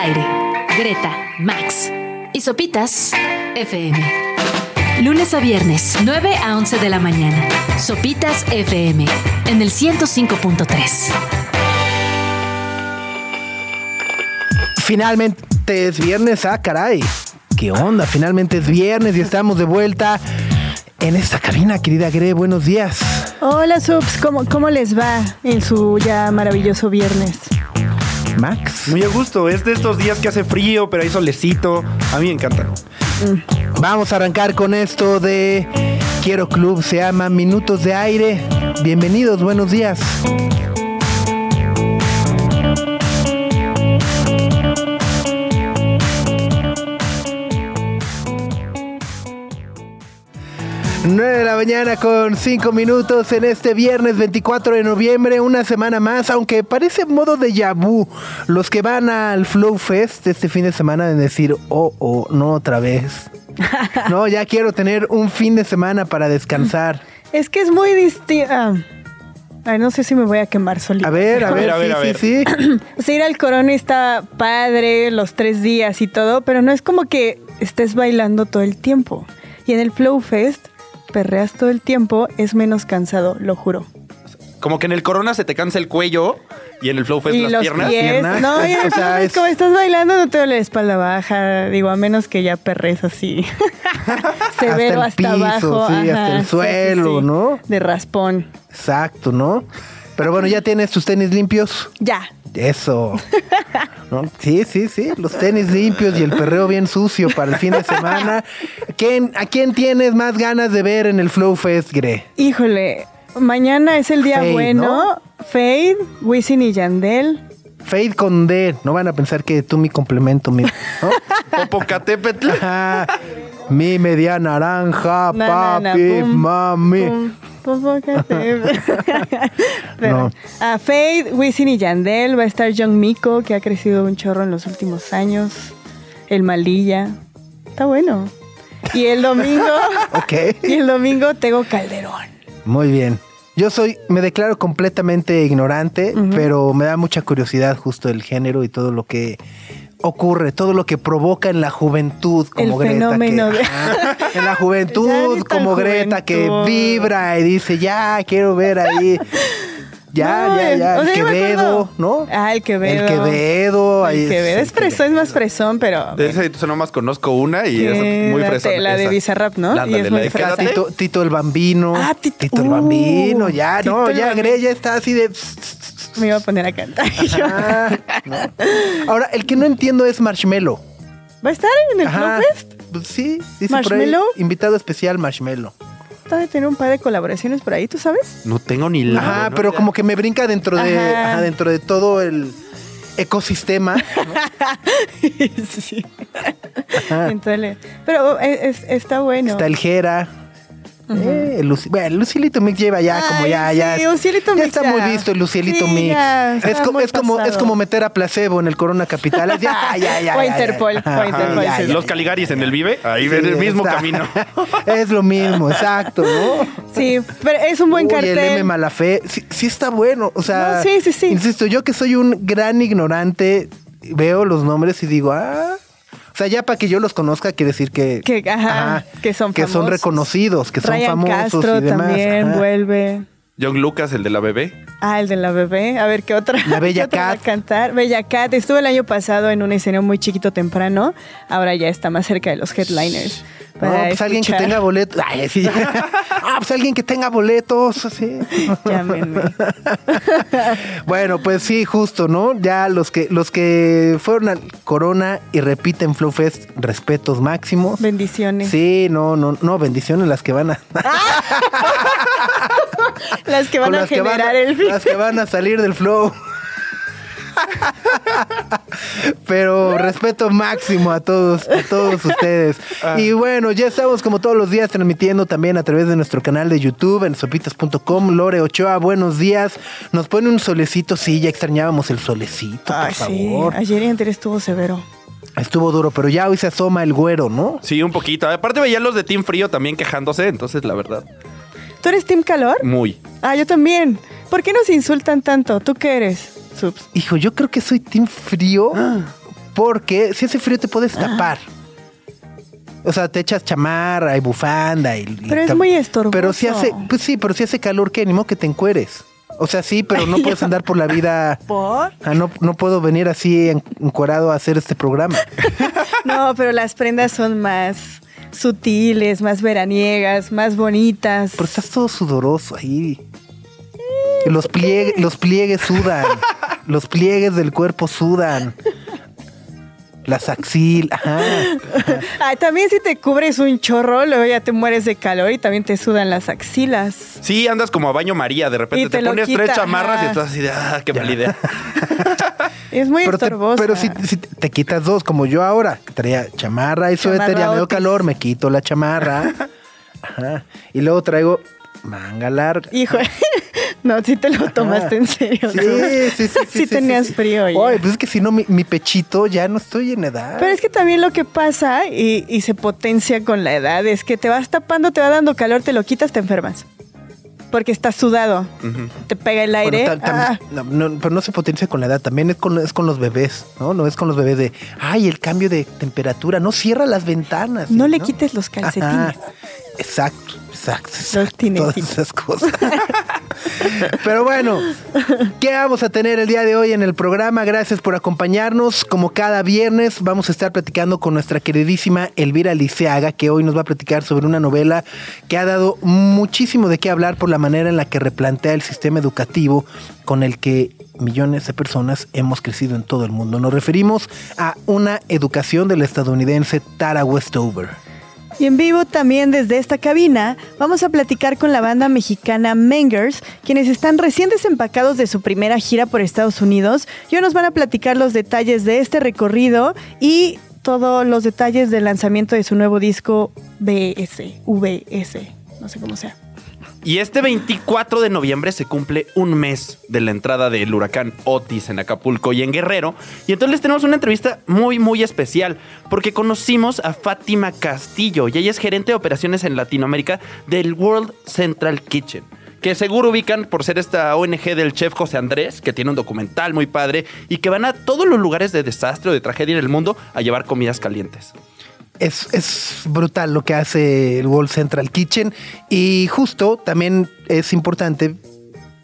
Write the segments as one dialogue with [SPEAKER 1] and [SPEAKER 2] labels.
[SPEAKER 1] aire. Greta, Max y Sopitas FM. Lunes a viernes, 9 a 11 de la mañana. Sopitas FM en el 105.3.
[SPEAKER 2] Finalmente es viernes, ah, caray. ¿Qué onda? Finalmente es viernes y estamos de vuelta en esta cabina, querida Gre. Buenos días.
[SPEAKER 3] Hola, Subs. ¿Cómo, ¿Cómo les va en su ya maravilloso viernes?
[SPEAKER 2] Max.
[SPEAKER 4] Muy a gusto, es de estos días que hace frío, pero hay solecito. A mí me encanta.
[SPEAKER 2] Vamos a arrancar con esto de Quiero Club, se llama Minutos de Aire. Bienvenidos, buenos días. Nueve de la mañana con 5 minutos en este viernes 24 de noviembre, una semana más, aunque parece modo de vu. Los que van al Flow Fest este fin de semana de decir, oh, oh, no otra vez. No, ya quiero tener un fin de semana para descansar.
[SPEAKER 3] Es que es muy distinto. Ay, no sé si me voy a quemar solito.
[SPEAKER 2] A ver, a ver,
[SPEAKER 4] A ver,
[SPEAKER 2] sí,
[SPEAKER 4] a ver.
[SPEAKER 2] sí, sí.
[SPEAKER 3] O sea, ir al corona está padre los tres días y todo, pero no es como que estés bailando todo el tiempo. Y en el Flow Fest, perreas todo el tiempo, es menos cansado, lo juro.
[SPEAKER 4] Como que en el corona se te cansa el cuello y en el flow fest
[SPEAKER 3] y
[SPEAKER 4] las
[SPEAKER 3] los
[SPEAKER 4] piernas.
[SPEAKER 3] pies.
[SPEAKER 2] piernas.
[SPEAKER 3] No, y
[SPEAKER 2] O sea, es-
[SPEAKER 3] como estás bailando, no te duele la espalda baja. Digo, a menos que ya perres así. Severo
[SPEAKER 2] Hasta el
[SPEAKER 3] hasta,
[SPEAKER 2] piso,
[SPEAKER 3] abajo.
[SPEAKER 2] sí, hasta el
[SPEAKER 3] sí, sí,
[SPEAKER 2] suelo,
[SPEAKER 3] sí.
[SPEAKER 2] ¿no?
[SPEAKER 3] De raspón.
[SPEAKER 2] Exacto, ¿no? Pero bueno, ¿ya tienes tus tenis limpios?
[SPEAKER 3] Ya.
[SPEAKER 2] Eso. ¿No? Sí, sí, sí. Los tenis limpios y el perreo bien sucio para el fin de semana. ¿Quién, ¿A quién tienes más ganas de ver en el Flow Fest, Gre?
[SPEAKER 3] Híjole, mañana es el día
[SPEAKER 2] Fade,
[SPEAKER 3] bueno.
[SPEAKER 2] ¿no?
[SPEAKER 3] Fade, Wisin y Yandel.
[SPEAKER 2] Fade con D. No van a pensar que tú mi complemento, mi. ¿no?
[SPEAKER 4] Popocatépetl.
[SPEAKER 2] Ajá. Mi media naranja,
[SPEAKER 3] Na, na, na,
[SPEAKER 2] papi,
[SPEAKER 3] pum,
[SPEAKER 2] mami.
[SPEAKER 3] pum. Pero,
[SPEAKER 2] No.
[SPEAKER 3] A Fade, Wisin y Yandel. Va a estar John Miko, que ha crecido un chorro en los últimos años. El Malilla. Está bueno. Y el domingo.
[SPEAKER 2] Ok.
[SPEAKER 3] y el domingo Tego Calderón.
[SPEAKER 2] Muy bien. Yo soy, me declaro completamente ignorante, pero me da mucha curiosidad justo el género y todo lo que ocurre, todo lo que provoca en la juventud como
[SPEAKER 3] El
[SPEAKER 2] Greta.
[SPEAKER 3] fenómeno
[SPEAKER 2] que-
[SPEAKER 3] de-
[SPEAKER 2] en la juventud como Greta que vibra y dice, ya, quiero ver ahí. Ya,
[SPEAKER 3] No,
[SPEAKER 2] ya, ya.
[SPEAKER 3] o
[SPEAKER 2] el
[SPEAKER 3] sea, yo me
[SPEAKER 2] Quevedo. ¿no?
[SPEAKER 3] Ah, el Quevedo.
[SPEAKER 2] El Quevedo. ahí
[SPEAKER 3] El Quevedo.
[SPEAKER 2] el
[SPEAKER 3] Es fresón, es más fresón, pero.
[SPEAKER 4] De ese yo nomás conozco una y es muy fresona.
[SPEAKER 3] La de
[SPEAKER 4] esa.
[SPEAKER 3] Bizarrap, ¿no? Y
[SPEAKER 4] Ándale,
[SPEAKER 3] es
[SPEAKER 4] la
[SPEAKER 3] muy
[SPEAKER 4] de
[SPEAKER 3] fresa.
[SPEAKER 4] Quédate.
[SPEAKER 2] Tito, Tito el Bambino.
[SPEAKER 3] Ah, Tito-
[SPEAKER 2] el
[SPEAKER 3] uh,
[SPEAKER 2] Bambino, ya,
[SPEAKER 3] Tito
[SPEAKER 2] no, ya,
[SPEAKER 3] Bambino.
[SPEAKER 2] Gre, ya está así de.
[SPEAKER 3] Me iba a poner a cantar. Y
[SPEAKER 2] Ah, no. Ahora, el que no entiendo es Marshmello.
[SPEAKER 3] ¿Va a estar en el
[SPEAKER 2] Ajá.
[SPEAKER 3] Flow Fest?
[SPEAKER 2] Pues sí, dice por ahí.
[SPEAKER 3] ¿Marshmello?
[SPEAKER 2] Invitado especial Marshmello.
[SPEAKER 3] Debe tener un par de colaboraciones por ahí, ¿tú sabes?
[SPEAKER 4] No tengo ni la.
[SPEAKER 2] Ajá,
[SPEAKER 4] menor
[SPEAKER 2] pero como que me brinca dentro de,
[SPEAKER 3] Ajá.
[SPEAKER 2] ajá, dentro de todo el ecosistema.
[SPEAKER 3] sí. Entonces, pero eh, es- está bueno.
[SPEAKER 2] Está el Jera. Eh, bueno, el Lucilito Mix lleva ya como
[SPEAKER 3] Ay,
[SPEAKER 2] ya, ya.
[SPEAKER 3] sí,
[SPEAKER 2] es-
[SPEAKER 3] Lucilito
[SPEAKER 2] ya
[SPEAKER 3] Mix
[SPEAKER 2] está
[SPEAKER 3] ya.
[SPEAKER 2] muy visto el Lucielito
[SPEAKER 3] Sí,
[SPEAKER 2] Mix.
[SPEAKER 3] ya,
[SPEAKER 2] es,
[SPEAKER 3] muy
[SPEAKER 2] es, como, es como meter a placebo en el Corona Capital. Es Ya, ya, ya.
[SPEAKER 3] O
[SPEAKER 2] ya,
[SPEAKER 3] Interpol,
[SPEAKER 2] ya.
[SPEAKER 3] o
[SPEAKER 2] Ajá,
[SPEAKER 3] Interpol,
[SPEAKER 2] ya,
[SPEAKER 3] sí.
[SPEAKER 2] ya,
[SPEAKER 4] Los
[SPEAKER 2] ya.
[SPEAKER 4] Caligaris en el Vive, ahí
[SPEAKER 2] Sí,
[SPEAKER 4] ven el mismo
[SPEAKER 2] está.
[SPEAKER 4] camino.
[SPEAKER 2] es lo mismo, exacto, ¿no?
[SPEAKER 3] Sí, pero es un buen
[SPEAKER 2] Uy,
[SPEAKER 3] cartel.
[SPEAKER 2] el M Malafé, sí, sí está bueno. O sea,
[SPEAKER 3] No, sí, sí, sí.
[SPEAKER 2] insisto, yo que soy un gran ignorante, veo los nombres y digo, ah. O sea, ya para que yo los conozca, quiere decir que,
[SPEAKER 3] Que, ajá, que son
[SPEAKER 2] que son
[SPEAKER 3] famosos.
[SPEAKER 2] reconocidos, que son famosos
[SPEAKER 3] Castro
[SPEAKER 2] y demás.
[SPEAKER 3] también
[SPEAKER 2] Ajá.
[SPEAKER 3] vuelve.
[SPEAKER 4] John Lucas, el de la bebé.
[SPEAKER 3] Ah, el de la bebé. A ver qué otra.
[SPEAKER 2] La Bella
[SPEAKER 3] otra va a
[SPEAKER 2] Cat.
[SPEAKER 3] cantar. Bella Cat. Estuvo el año pasado en un escenario muy chiquito temprano. Ahora ya está más cerca de los headliners.
[SPEAKER 2] No, pues alguien que tenga boletos. Ay, sí. ah, pues alguien que tenga boletos, así.
[SPEAKER 3] Llámenme.
[SPEAKER 2] Bueno, pues sí, justo, ¿no? Ya los que los que fueron al Corona y repiten Flow Fest, respetos máximos.
[SPEAKER 3] Bendiciones.
[SPEAKER 2] Sí, no, no, no, bendiciones las que van a
[SPEAKER 3] Las que van
[SPEAKER 2] con
[SPEAKER 3] a
[SPEAKER 2] que van
[SPEAKER 3] generar
[SPEAKER 2] a,
[SPEAKER 3] el
[SPEAKER 2] las que van a salir del flow. Pero respeto máximo a todos, a todos ustedes. Y bueno, ya estamos como todos los días transmitiendo también a través de nuestro canal de YouTube en sopitas.com. Lore Ochoa, buenos días. Nos pone un solecito, sí, ya extrañábamos el solecito, por
[SPEAKER 3] sí.
[SPEAKER 2] favor.
[SPEAKER 3] Ayer y antes estuvo severo.
[SPEAKER 2] Estuvo duro, pero ya hoy se asoma el güero, ¿no?
[SPEAKER 4] Sí, un poquito. Aparte veía los de Team Frío también quejándose, entonces la verdad,
[SPEAKER 3] ¿Tú eres Team Calor?
[SPEAKER 4] muy.
[SPEAKER 3] Ah, yo también. ¿Por qué nos insultan tanto? ¿Tú qué eres? Subs.
[SPEAKER 2] Hijo, yo creo que soy team frío, Porque si hace frío te puedes tapar. O sea, te echas chamarra y bufanda y... y
[SPEAKER 3] Pero es muy estorboso.
[SPEAKER 2] Pero si hace, pues sí, pero si hace calor, ¿qué? Ni que te encueres. O sea, sí, pero no puedes andar por la vida...
[SPEAKER 3] ¿Por?
[SPEAKER 2] Ah, no, no puedo venir así en- encuerado a hacer este programa.
[SPEAKER 3] No, pero las prendas son más sutiles, más veraniegas, más bonitas.
[SPEAKER 2] Pero estás todo sudoroso ahí. Los, pliegue- los pliegues sudan. Los pliegues del cuerpo sudan. Las axil, ajá.
[SPEAKER 3] Ay, también si te cubres un chorro, luego ya te mueres de calor y también te sudan las axilas.
[SPEAKER 4] Sí, andas como a baño María, de repente
[SPEAKER 3] Y
[SPEAKER 4] te, pones
[SPEAKER 3] quita,
[SPEAKER 4] tres chamarras y
[SPEAKER 3] ajá.
[SPEAKER 4] estás así de, ah, qué mala idea.
[SPEAKER 3] Es muy
[SPEAKER 2] Pero, te- pero si, si te quitas dos, como yo ahora, que traía chamarra y suéter, ya me dio
[SPEAKER 3] Otis.
[SPEAKER 2] calor, me quito la chamarra. Ajá. Y luego traigo manga larga.
[SPEAKER 3] Hijo, no, si te lo tomaste en serio.
[SPEAKER 2] Sí,
[SPEAKER 3] ¿no?
[SPEAKER 2] sí, sí, sí.
[SPEAKER 3] Sí tenías frío, oye.
[SPEAKER 2] Pues es que si no, mi, mi pechito ya no estoy en edad.
[SPEAKER 3] Pero es que también lo que pasa y, y se potencia con la edad es que te vas tapando, te va dando calor, te lo quitas, te enfermas. Porque estás sudado, te pega el
[SPEAKER 2] Bueno,
[SPEAKER 3] aire.
[SPEAKER 2] tam- tam-
[SPEAKER 3] ah,
[SPEAKER 2] no, no, pero no se potencia con la edad, también es con, es con los bebés, ¿no? No es con los bebés de, ay, el cambio de temperatura, no cierra las ventanas.
[SPEAKER 3] no
[SPEAKER 2] ¿sí,
[SPEAKER 3] le quites los calcetines.
[SPEAKER 2] Ajá. Exacto, exacto. Todas esas cosas. Pero bueno, ¿qué vamos a tener el día de hoy en el programa? Gracias por acompañarnos. Como cada viernes, vamos a estar platicando con nuestra queridísima Elvira Liceaga, que hoy nos va a platicar sobre una novela que ha dado muchísimo de qué hablar por la manera en la que replantea el sistema educativo con el que millones de personas hemos crecido en todo el mundo. Nos referimos a una educación del estadounidense Tara Westover.
[SPEAKER 3] Y en vivo también desde esta cabina vamos a platicar con la banda mexicana Mangers, quienes están recién desempacados de su primera gira por Estados Unidos y hoy nos van a platicar los detalles de este recorrido y todos los detalles del lanzamiento de su nuevo disco BS, VS, no sé cómo sea.
[SPEAKER 4] Y este 24 de noviembre se cumple un mes de la entrada del huracán Otis en Acapulco y en Guerrero. Y entonces les tenemos una entrevista muy, muy especial, porque conocimos a Fátima Castillo y ella es gerente de operaciones en Latinoamérica del World Central Kitchen. Que seguro ubican por ser esta ONG del chef José Andrés, que tiene un documental muy padre y que van a todos los lugares de desastre o de tragedia en el mundo a llevar comidas calientes.
[SPEAKER 2] Es, es brutal lo que hace el World Central Kitchen. Y justo también es importante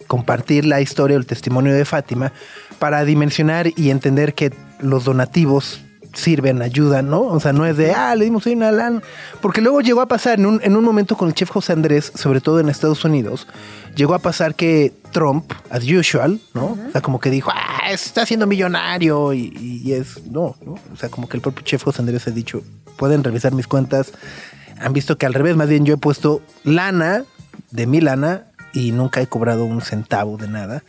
[SPEAKER 2] compartir la historia o el testimonio de Fátima para dimensionar y entender que los donativos sirven, ayudan, ¿no? O sea, no es de, ah, le dimos ahí una lana. Porque luego llegó a pasar en un, en un momento con el chef José Andrés, sobre todo en Estados Unidos, llegó a pasar que Trump, as usual, ¿no? O sea, como que dijo, ah, está siendo millonario y, y es, no, ¿no? O sea, como que el propio chef José Andrés ha dicho, pueden revisar mis cuentas, han visto que al revés, más bien yo he puesto lana de mi lana y nunca he cobrado un centavo de nada.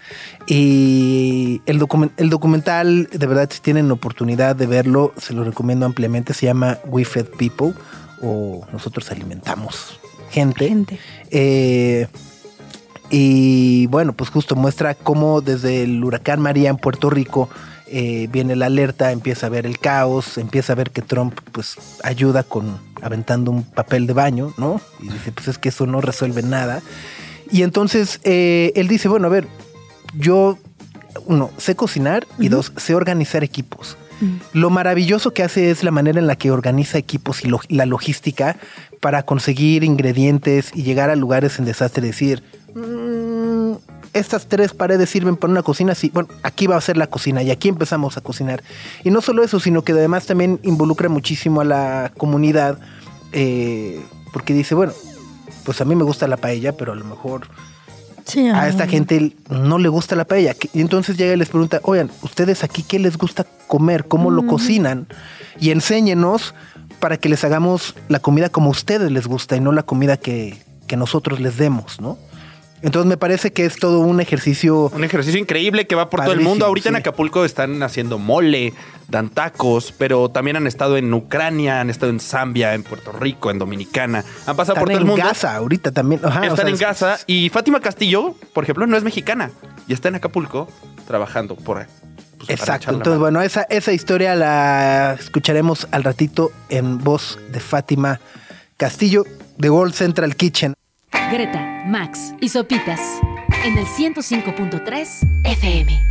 [SPEAKER 2] Y el, el documental, de verdad, si tienen oportunidad de verlo, se lo recomiendo ampliamente. Se llama We Fed People o Nosotros Alimentamos Gente.
[SPEAKER 3] Gente.
[SPEAKER 2] Eh, y bueno, pues justo muestra cómo desde el huracán María en Puerto Rico eh, viene la alerta, empieza a ver el caos, empieza a ver que Trump pues ayuda con aventando un papel de baño, ¿no? Y dice, pues es que eso no resuelve nada. Y entonces eh, él dice, bueno, a ver, yo, uno, sé cocinar y dos, sé organizar equipos. Lo maravilloso que hace es la manera en la que organiza equipos y la logística para conseguir ingredientes y llegar a lugares en desastre decir, "Mm, estas tres paredes sirven para una cocina, sí, bueno, aquí va a ser la cocina y aquí empezamos a cocinar. Y no solo eso, sino que además también involucra muchísimo a la comunidad, eh, porque dice, bueno, pues a mí me gusta la paella, pero a lo mejor
[SPEAKER 3] Sí,
[SPEAKER 2] a esta gente no le gusta la paella. Y entonces llega y les pregunta, oigan, ¿ustedes aquí qué les gusta comer? ¿Cómo lo cocinan? Y enséñenos para que les hagamos la comida como a ustedes les gusta y no la comida que, que nosotros les demos, ¿no? Entonces me parece que es todo un ejercicio...
[SPEAKER 4] Un ejercicio increíble que va por todo el mundo. Ahorita en. Acapulco están haciendo mole, dan tacos, pero también han estado en Ucrania, han estado en Zambia, en Puerto Rico, en Dominicana. Han pasado
[SPEAKER 2] Están
[SPEAKER 4] por todo el
[SPEAKER 2] en
[SPEAKER 4] mundo.
[SPEAKER 2] Gaza ahorita también. Ajá, o
[SPEAKER 4] están
[SPEAKER 2] sea,
[SPEAKER 4] en
[SPEAKER 2] es-
[SPEAKER 4] Gaza. Y Fátima Castillo, por ejemplo, no es mexicana. Y está en Acapulco trabajando por ahí. pues,
[SPEAKER 2] Exacto. Entonces, bueno, esa, esa historia la escucharemos al ratito en voz de Fátima Castillo de World Central Kitchen.
[SPEAKER 1] Greta, Max y Sopitas en el 105.3 FM.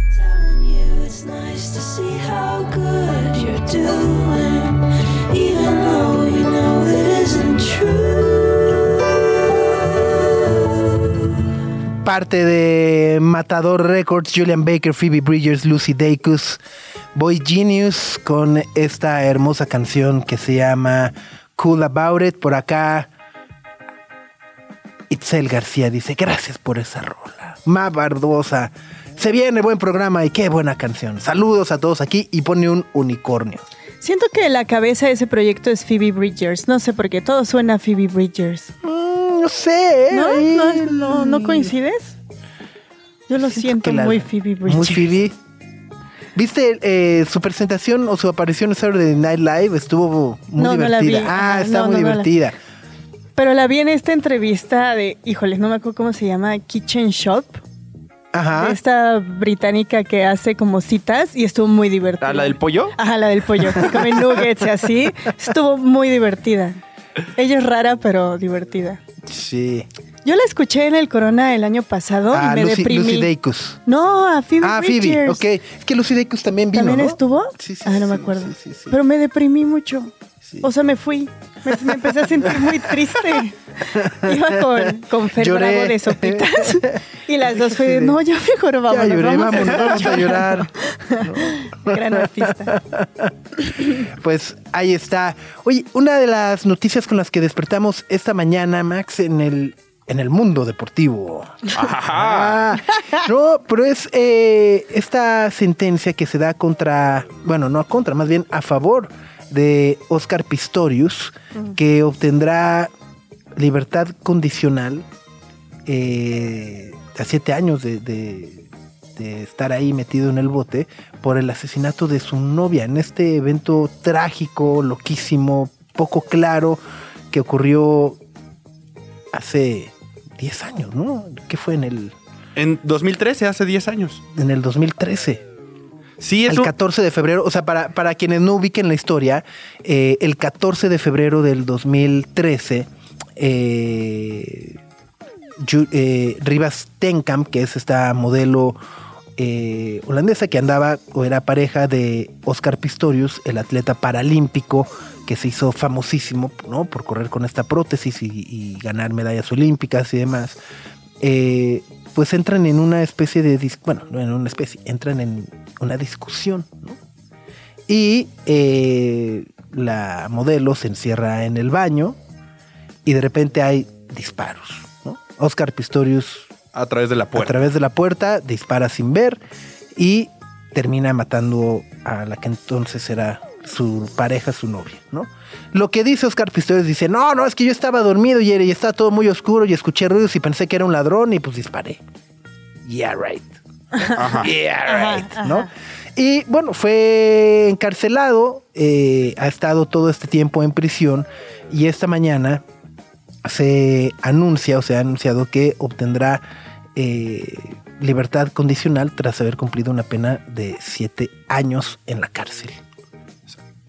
[SPEAKER 2] Parte de Matador Records, Julian Baker, Phoebe Bridgers, Lucy Dacus, Boy Genius con esta hermosa canción que se llama Cool About It. Por acá, Itzel García dice, gracias por esa rola. Ma Barbosa, se viene buen programa y qué buena canción. Saludos a todos aquí y pone un unicornio.
[SPEAKER 3] Siento que la cabeza de ese proyecto es Phoebe Bridgers. No sé por qué, todo suena a Phoebe Bridgers.
[SPEAKER 2] Mm, no sé.
[SPEAKER 3] ¿No?
[SPEAKER 2] ahí-
[SPEAKER 3] ¿No, no, no coincides? Yo lo siento muy Phoebe Bridgers.
[SPEAKER 2] Muy Phoebe. ¿Viste eh, su presentación o su aparición en Saturday Night Live? Estuvo muy
[SPEAKER 3] No, no la
[SPEAKER 2] divertida.
[SPEAKER 3] vi.
[SPEAKER 2] Ah,
[SPEAKER 3] Ajá,
[SPEAKER 2] está muy
[SPEAKER 3] la-
[SPEAKER 2] divertida.
[SPEAKER 3] Pero la vi en esta entrevista de, híjoles, no me acuerdo cómo se llama, Kitchen Shop.
[SPEAKER 2] Ajá.
[SPEAKER 3] de esta británica que hace como citas y estuvo muy divertida.
[SPEAKER 4] ¿Ah, la del pollo?
[SPEAKER 3] Ajá, la del pollo, come nuggets y así. Estuvo muy divertida. Ella es rara, pero divertida.
[SPEAKER 2] Sí.
[SPEAKER 3] Yo la escuché en el Corona el año pasado
[SPEAKER 2] Ah,
[SPEAKER 3] y me
[SPEAKER 2] Lucy,
[SPEAKER 3] deprimí.
[SPEAKER 2] Lucy Dacus.
[SPEAKER 3] No, a Phoebe
[SPEAKER 2] Ah, Phoebe.
[SPEAKER 3] Bridgers.
[SPEAKER 2] Ok. Es que Lucy Dacus también vino.
[SPEAKER 3] ¿También
[SPEAKER 2] ¿no?
[SPEAKER 3] estuvo?
[SPEAKER 2] Sí, sí.
[SPEAKER 3] Ah, no me acuerdo.
[SPEAKER 2] sí, sí, sí.
[SPEAKER 3] Pero me deprimí mucho.
[SPEAKER 2] Sí.
[SPEAKER 3] O sea, me fui. Me, me empecé a sentir muy triste. Iba con, con Fer
[SPEAKER 2] Lloré.
[SPEAKER 3] Bravo de sopitas. Y las dos fue no, ya mejor vamos.
[SPEAKER 2] ya lloré, vamos, vamos a llorar.
[SPEAKER 3] Gran artista.
[SPEAKER 2] Pues ahí está. Oye, una de las noticias con las que despertamos esta mañana, Max, en el, en el mundo deportivo. Ah, no, pero es eh, esta sentencia que se da contra, bueno, no contra, más bien a favor de Oscar Pistorius, que obtendrá libertad condicional eh, a siete años de, de- de estar ahí metido en el bote por el asesinato de su novia en este evento trágico, loquísimo, poco claro, que ocurrió hace 10 años, ¿no? ¿Qué fue en el,
[SPEAKER 4] En 2013, hace 10 años.
[SPEAKER 2] en el 2013?
[SPEAKER 4] Sí,
[SPEAKER 2] El
[SPEAKER 4] un-
[SPEAKER 2] 14 de febrero, o sea, para, para quienes no ubiquen la historia, eh, el 14 de febrero del 2013, eh, eh, Rivas Tenkamp, que es esta modelo eh, holandesa que andaba o era pareja de Oscar Pistorius, el atleta paralímpico que se hizo famosísimo ¿no? por correr con esta prótesis y, y ganar medallas olímpicas y demás, eh, pues entran en una especie de, bueno, no en una especie, entran en una discusión, ¿no? Y eh, la modelo se encierra en el baño y de repente hay disparos, ¿no? Oscar Pistorius
[SPEAKER 4] a través de la
[SPEAKER 2] a
[SPEAKER 4] puerta.
[SPEAKER 2] través de la puerta dispara sin ver y termina matando a la que entonces era su pareja, su novia, ¿no? Lo que dice Oscar Pistorius dice, no, no, es que yo estaba dormido y, estaba todo muy oscuro y escuché ruidos y pensé que era un ladrón y pues disparé. Yeah, right.
[SPEAKER 4] Ajá.
[SPEAKER 2] Yeah, right,
[SPEAKER 3] Ajá,
[SPEAKER 2] ¿no?
[SPEAKER 3] ajá.
[SPEAKER 2] Y bueno, fue encarcelado, eh, ha estado todo este tiempo en prisión y esta mañana se anuncia o se ha anunciado que obtendrá eh, libertad condicional tras haber cumplido una pena de siete años en la cárcel.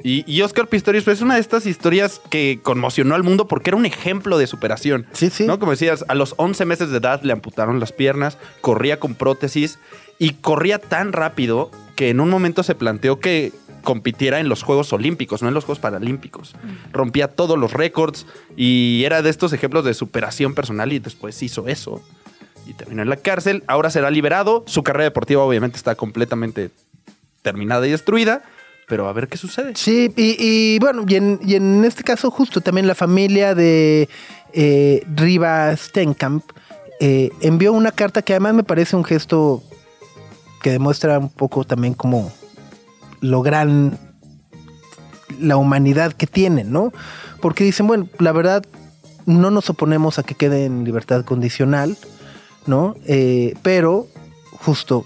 [SPEAKER 4] Y, y Oscar Pistorius pues, es una de estas historias que conmocionó al mundo porque era un ejemplo de superación.
[SPEAKER 2] Sí, sí.
[SPEAKER 4] ¿no? Como decías, a los 11 meses de edad le amputaron las piernas, corría con prótesis y corría tan rápido que en un momento se planteó que compitiera en los Juegos Olímpicos, no en los Juegos Paralímpicos. Rompía todos los récords y era de estos ejemplos de superación personal y después hizo eso y terminó en la cárcel. Ahora será liberado. Su carrera deportiva obviamente está completamente terminada y destruida, pero a ver qué sucede.
[SPEAKER 2] Sí, y, bueno, y en, y en este caso justo también la familia de eh, Riva Stenkamp eh, envió una carta que además me parece un gesto que demuestra un poco también como lo gran la humanidad que tienen, ¿no? Porque dicen, bueno, la verdad no nos oponemos a que quede en libertad condicional, ¿no? Eh, pero justo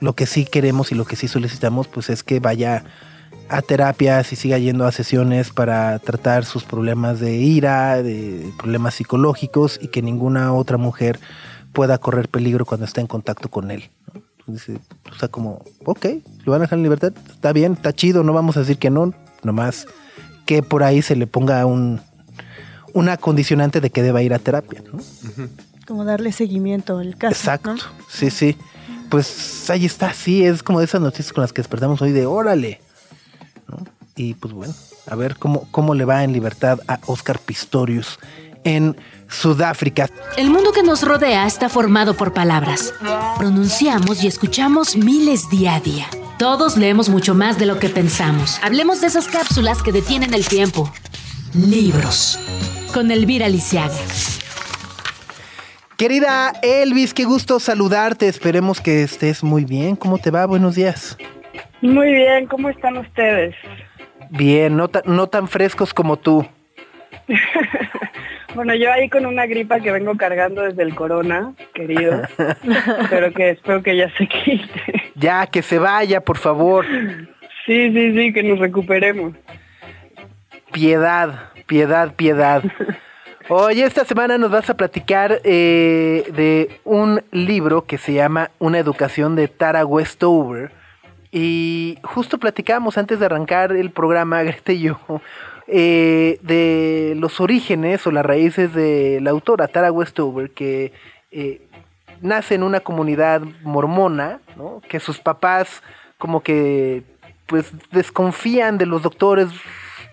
[SPEAKER 2] lo que sí queremos y lo que sí solicitamos, pues es que vaya a terapias y siga yendo a sesiones para tratar sus problemas de ira, de problemas psicológicos y que ninguna otra mujer pueda correr peligro cuando está en contacto con él. ¿no? Entonces, o sea, como, ok, lo van a dejar en libertad, está bien, está chido, no vamos a decir que no, nomás que por ahí se le ponga un una condicionante de que deba ir a terapia, ¿no?
[SPEAKER 3] Como darle seguimiento al caso.
[SPEAKER 2] Exacto,
[SPEAKER 3] ¿no?
[SPEAKER 2] sí, sí. pues ahí está, sí, es como de esas noticias con las que despertamos hoy de órale. ¿No? Y pues bueno, a ver cómo, cómo le va en libertad a Oscar Pistorius en Sudáfrica.
[SPEAKER 1] El mundo que nos rodea está formado por palabras. Pronunciamos y escuchamos miles día a día. Todos leemos mucho más de lo que pensamos. Hablemos de esas cápsulas que detienen el tiempo. Libros. Con Elvira Lisiaga.
[SPEAKER 2] Querida Elvis, qué gusto saludarte. Esperemos que estés muy bien. ¿Cómo te va? Buenos días.
[SPEAKER 5] Muy bien, ¿cómo están ustedes?
[SPEAKER 2] Bien, no, ta- no tan frescos como tú.
[SPEAKER 5] Bueno, yo ahí con una gripa que vengo cargando desde el corona, querido, pero que espero que ya se quite.
[SPEAKER 2] Ya, que se vaya, por favor.
[SPEAKER 5] Sí, sí, sí, que nos recuperemos.
[SPEAKER 2] Piedad, piedad, piedad. Oye, esta semana nos vas a platicar eh, de un libro que se llama Una educación de Tara Westover. Y justo platicamos antes de arrancar el programa, Greta y yo, eh, de los orígenes o las raíces de la autora Tara Westover, que eh, nace en una comunidad mormona, ¿no? que sus papás como que pues desconfían de los doctores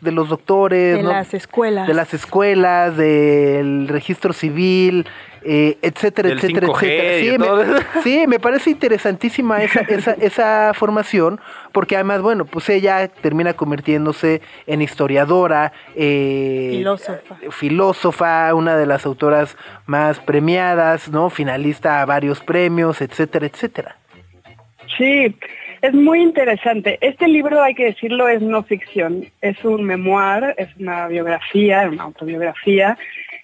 [SPEAKER 2] de los doctores
[SPEAKER 3] De
[SPEAKER 2] ¿no?
[SPEAKER 3] las escuelas.
[SPEAKER 2] de las escuelas del registro civil eh, etcétera
[SPEAKER 4] Del
[SPEAKER 2] etcétera
[SPEAKER 4] 5G
[SPEAKER 2] etcétera
[SPEAKER 4] y
[SPEAKER 2] sí me,
[SPEAKER 4] todo.
[SPEAKER 2] sí me parece interesantísima esa, esa, esa formación porque además bueno pues ella termina convirtiéndose en historiadora eh,
[SPEAKER 3] Filósofa.
[SPEAKER 2] filósofa, una de las autoras más premiadas, ¿no? Finalista a varios premios, etcétera, etcétera.
[SPEAKER 5] Sí, es muy interesante. Este libro, hay que decirlo, es no ficción. Es un memoir, es una biografía, una autobiografía,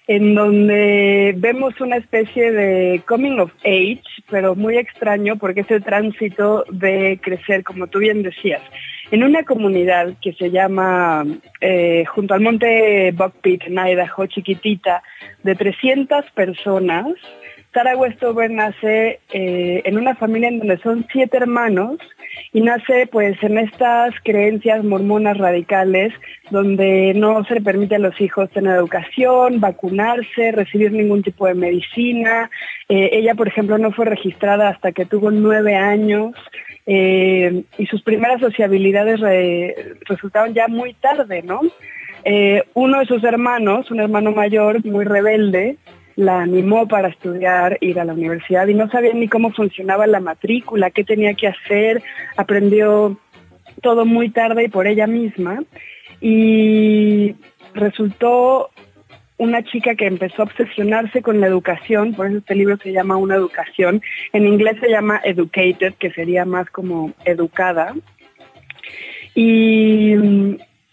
[SPEAKER 5] en donde vemos una especie de coming of age, pero muy extraño porque es el tránsito de crecer, como tú bien decías, en una comunidad que se llama, eh, junto al monte Buckpit, en Idaho, chiquitita, de 300 personas, Tara Westover nace eh, en una familia en donde son siete hermanos y nace pues en estas creencias mormonas radicales donde no se le permite a los hijos tener educación, vacunarse, recibir ningún tipo de medicina. Eh, ella, por ejemplo, no fue registrada hasta que tuvo nueve años eh, y sus primeras sociabilidades re- resultaron ya muy tarde, ¿no? Uno de sus hermanos, un hermano mayor muy rebelde, la animó para estudiar, ir a la universidad y no sabía ni cómo funcionaba la matrícula, qué tenía que hacer, aprendió todo muy tarde y por ella misma. Y resultó una chica que empezó a obsesionarse con la educación, por eso este libro se llama Una educación, en inglés se llama Educated, que sería más como educada, y,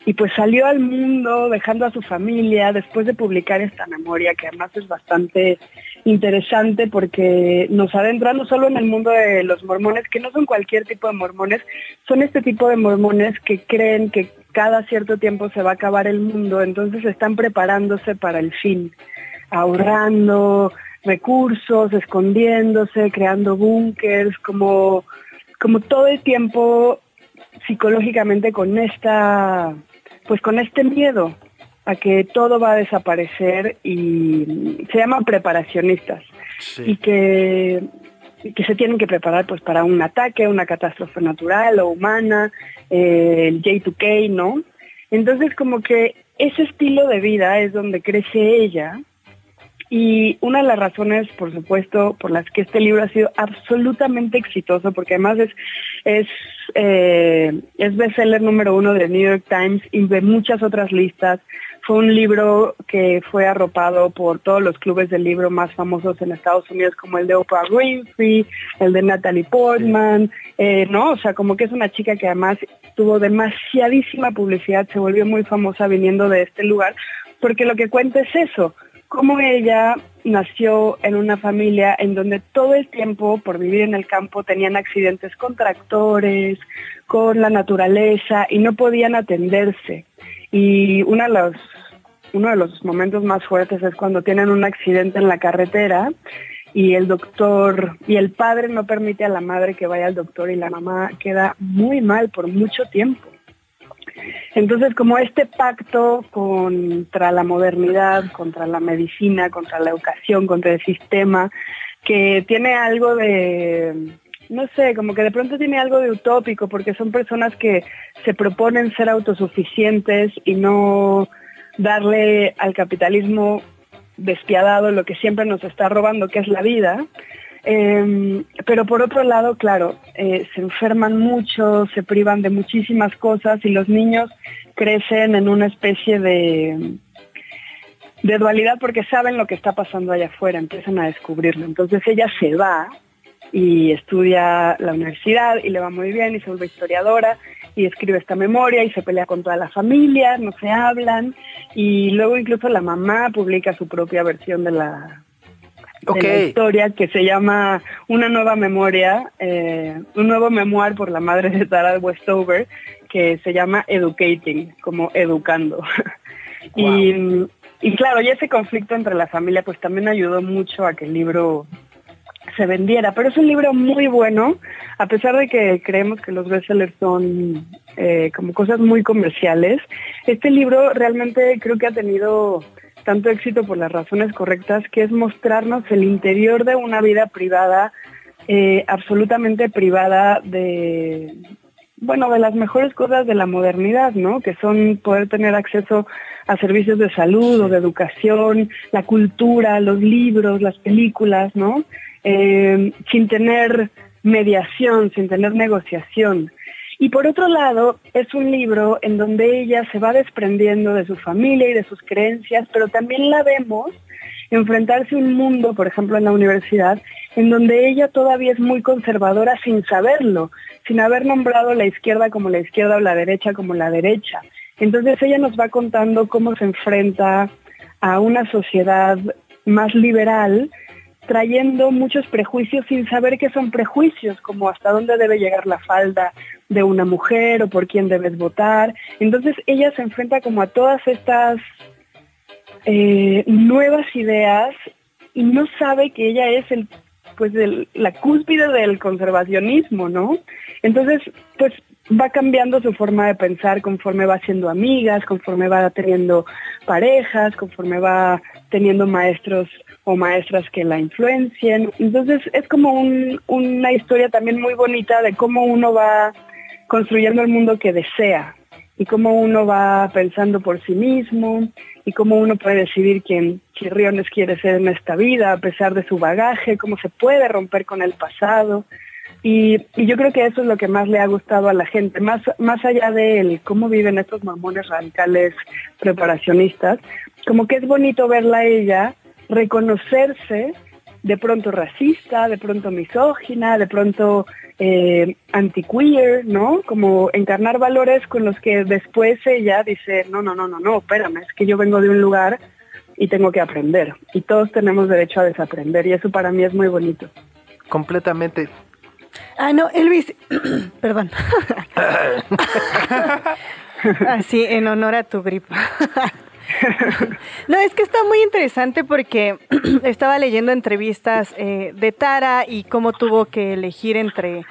[SPEAKER 5] y pues salió al mundo dejando a su familia después de publicar esta memoria, que además es bastante interesante porque nos adentra no solo en el mundo de los mormones, que no son cualquier tipo de mormones, son este tipo de mormones que creen que cada cierto tiempo se va a acabar el mundo, entonces están preparándose para el fin, ahorrando recursos, escondiéndose, creando búnkers, como, como todo el tiempo psicológicamente con esta, pues con este miedo a que todo va a desaparecer y se llaman preparacionistas y que que se tienen que preparar pues para un ataque, una catástrofe natural o humana, eh, el J2K, ¿no? Entonces como que ese estilo de vida es donde crece ella y una de las razones, por supuesto, por las que este libro ha sido absolutamente exitoso, porque además es, es, eh, es bestseller número uno del New York Times y de muchas otras listas. Fue un libro que fue arropado por todos los clubes del libro más famosos en Estados Unidos, como el de Oprah Winfrey, el de Natalie Portman, eh, ¿no? O sea, como que es una chica que además tuvo demasiadísima publicidad, se volvió muy famosa viniendo de este lugar, porque lo que cuenta es eso, cómo ella nació en una familia en donde todo el tiempo, por vivir en el campo, tenían accidentes con tractores, con la naturaleza y no podían atenderse. Y uno de los momentos más fuertes es cuando tienen un accidente en la carretera y el doctor y el padre no permite a la madre que vaya al doctor y la mamá queda muy mal por mucho tiempo. Entonces, como este pacto contra la modernidad, contra la medicina, contra la educación, contra el sistema, que tiene algo de, no sé, como que de pronto tiene algo de utópico, porque son personas que se proponen ser autosuficientes y no darle al capitalismo despiadado lo que siempre nos está robando, que es la vida. Eh, pero por otro lado, claro, eh, se enferman mucho, se privan de muchísimas cosas y los niños crecen en una especie de, de dualidad porque saben lo que está pasando allá afuera, empiezan a descubrirlo. Entonces ella se va y estudia la universidad y le va muy bien y se vuelve historiadora y escribe esta memoria y se pelea con toda la familia, no se hablan y luego incluso la mamá publica su propia versión de la, de la historia que se llama Una nueva memoria, eh, un nuevo memoir por la madre de Tara Westover que se llama Educating, como educando. y, y claro, y ese conflicto entre la familia pues también ayudó mucho a que el libro se vendiera, pero es un libro muy bueno, a pesar de que creemos que los bestsellers son eh, como cosas muy comerciales. Este libro realmente creo que ha tenido tanto éxito por las razones correctas, que es mostrarnos el interior de una vida privada, eh, absolutamente privada de, bueno, de las mejores cosas de la modernidad, ¿no? Que son poder tener acceso a servicios de salud o de educación, la cultura, los libros, las películas, ¿no? Eh, sin tener mediación, sin tener negociación. Y por otro lado, es un libro en donde ella se va desprendiendo de su familia y de sus creencias, pero también la vemos enfrentarse a un mundo, por ejemplo, en la universidad, en donde ella todavía es muy conservadora sin saberlo, sin haber nombrado la izquierda como la izquierda o la derecha como la derecha. Entonces ella nos va contando cómo se enfrenta a una sociedad más liberal, trayendo muchos prejuicios sin saber qué son prejuicios, como hasta dónde debe llegar la falda de una mujer o por quién debes votar. Entonces ella se enfrenta como a todas estas eh, nuevas ideas y no sabe que ella es el pues la cúspide del conservacionismo, ¿no? Entonces, pues va cambiando su forma de pensar conforme va siendo amigas, conforme va teniendo parejas, conforme va teniendo maestros o maestras que la influencien. Entonces es como un- una historia también muy bonita de cómo uno va construyendo el mundo que desea y cómo uno va pensando por sí mismo y cómo uno puede decidir quién chirriones quiere ser en esta vida a pesar de su bagaje, cómo se puede romper con el pasado. Y, yo creo que eso es lo que más le ha gustado a la gente, más, más allá de el cómo viven estos mamones radicales preparacionistas, como que es bonito verla a ella reconocerse de pronto racista, de pronto misógina, de pronto eh, anti-queer, ¿no? Como encarnar valores con los que después ella dice, no, no, no, no, no, espérame, es que yo vengo de un lugar y tengo que aprender. Y todos tenemos derecho a desaprender y eso para mí es muy bonito.
[SPEAKER 2] Completamente.
[SPEAKER 3] Ah, no, Elvis, perdón. Así, en honor a tu gripa. No, es que está muy interesante porque estaba leyendo entrevistas eh, de Tara y cómo tuvo que elegir entre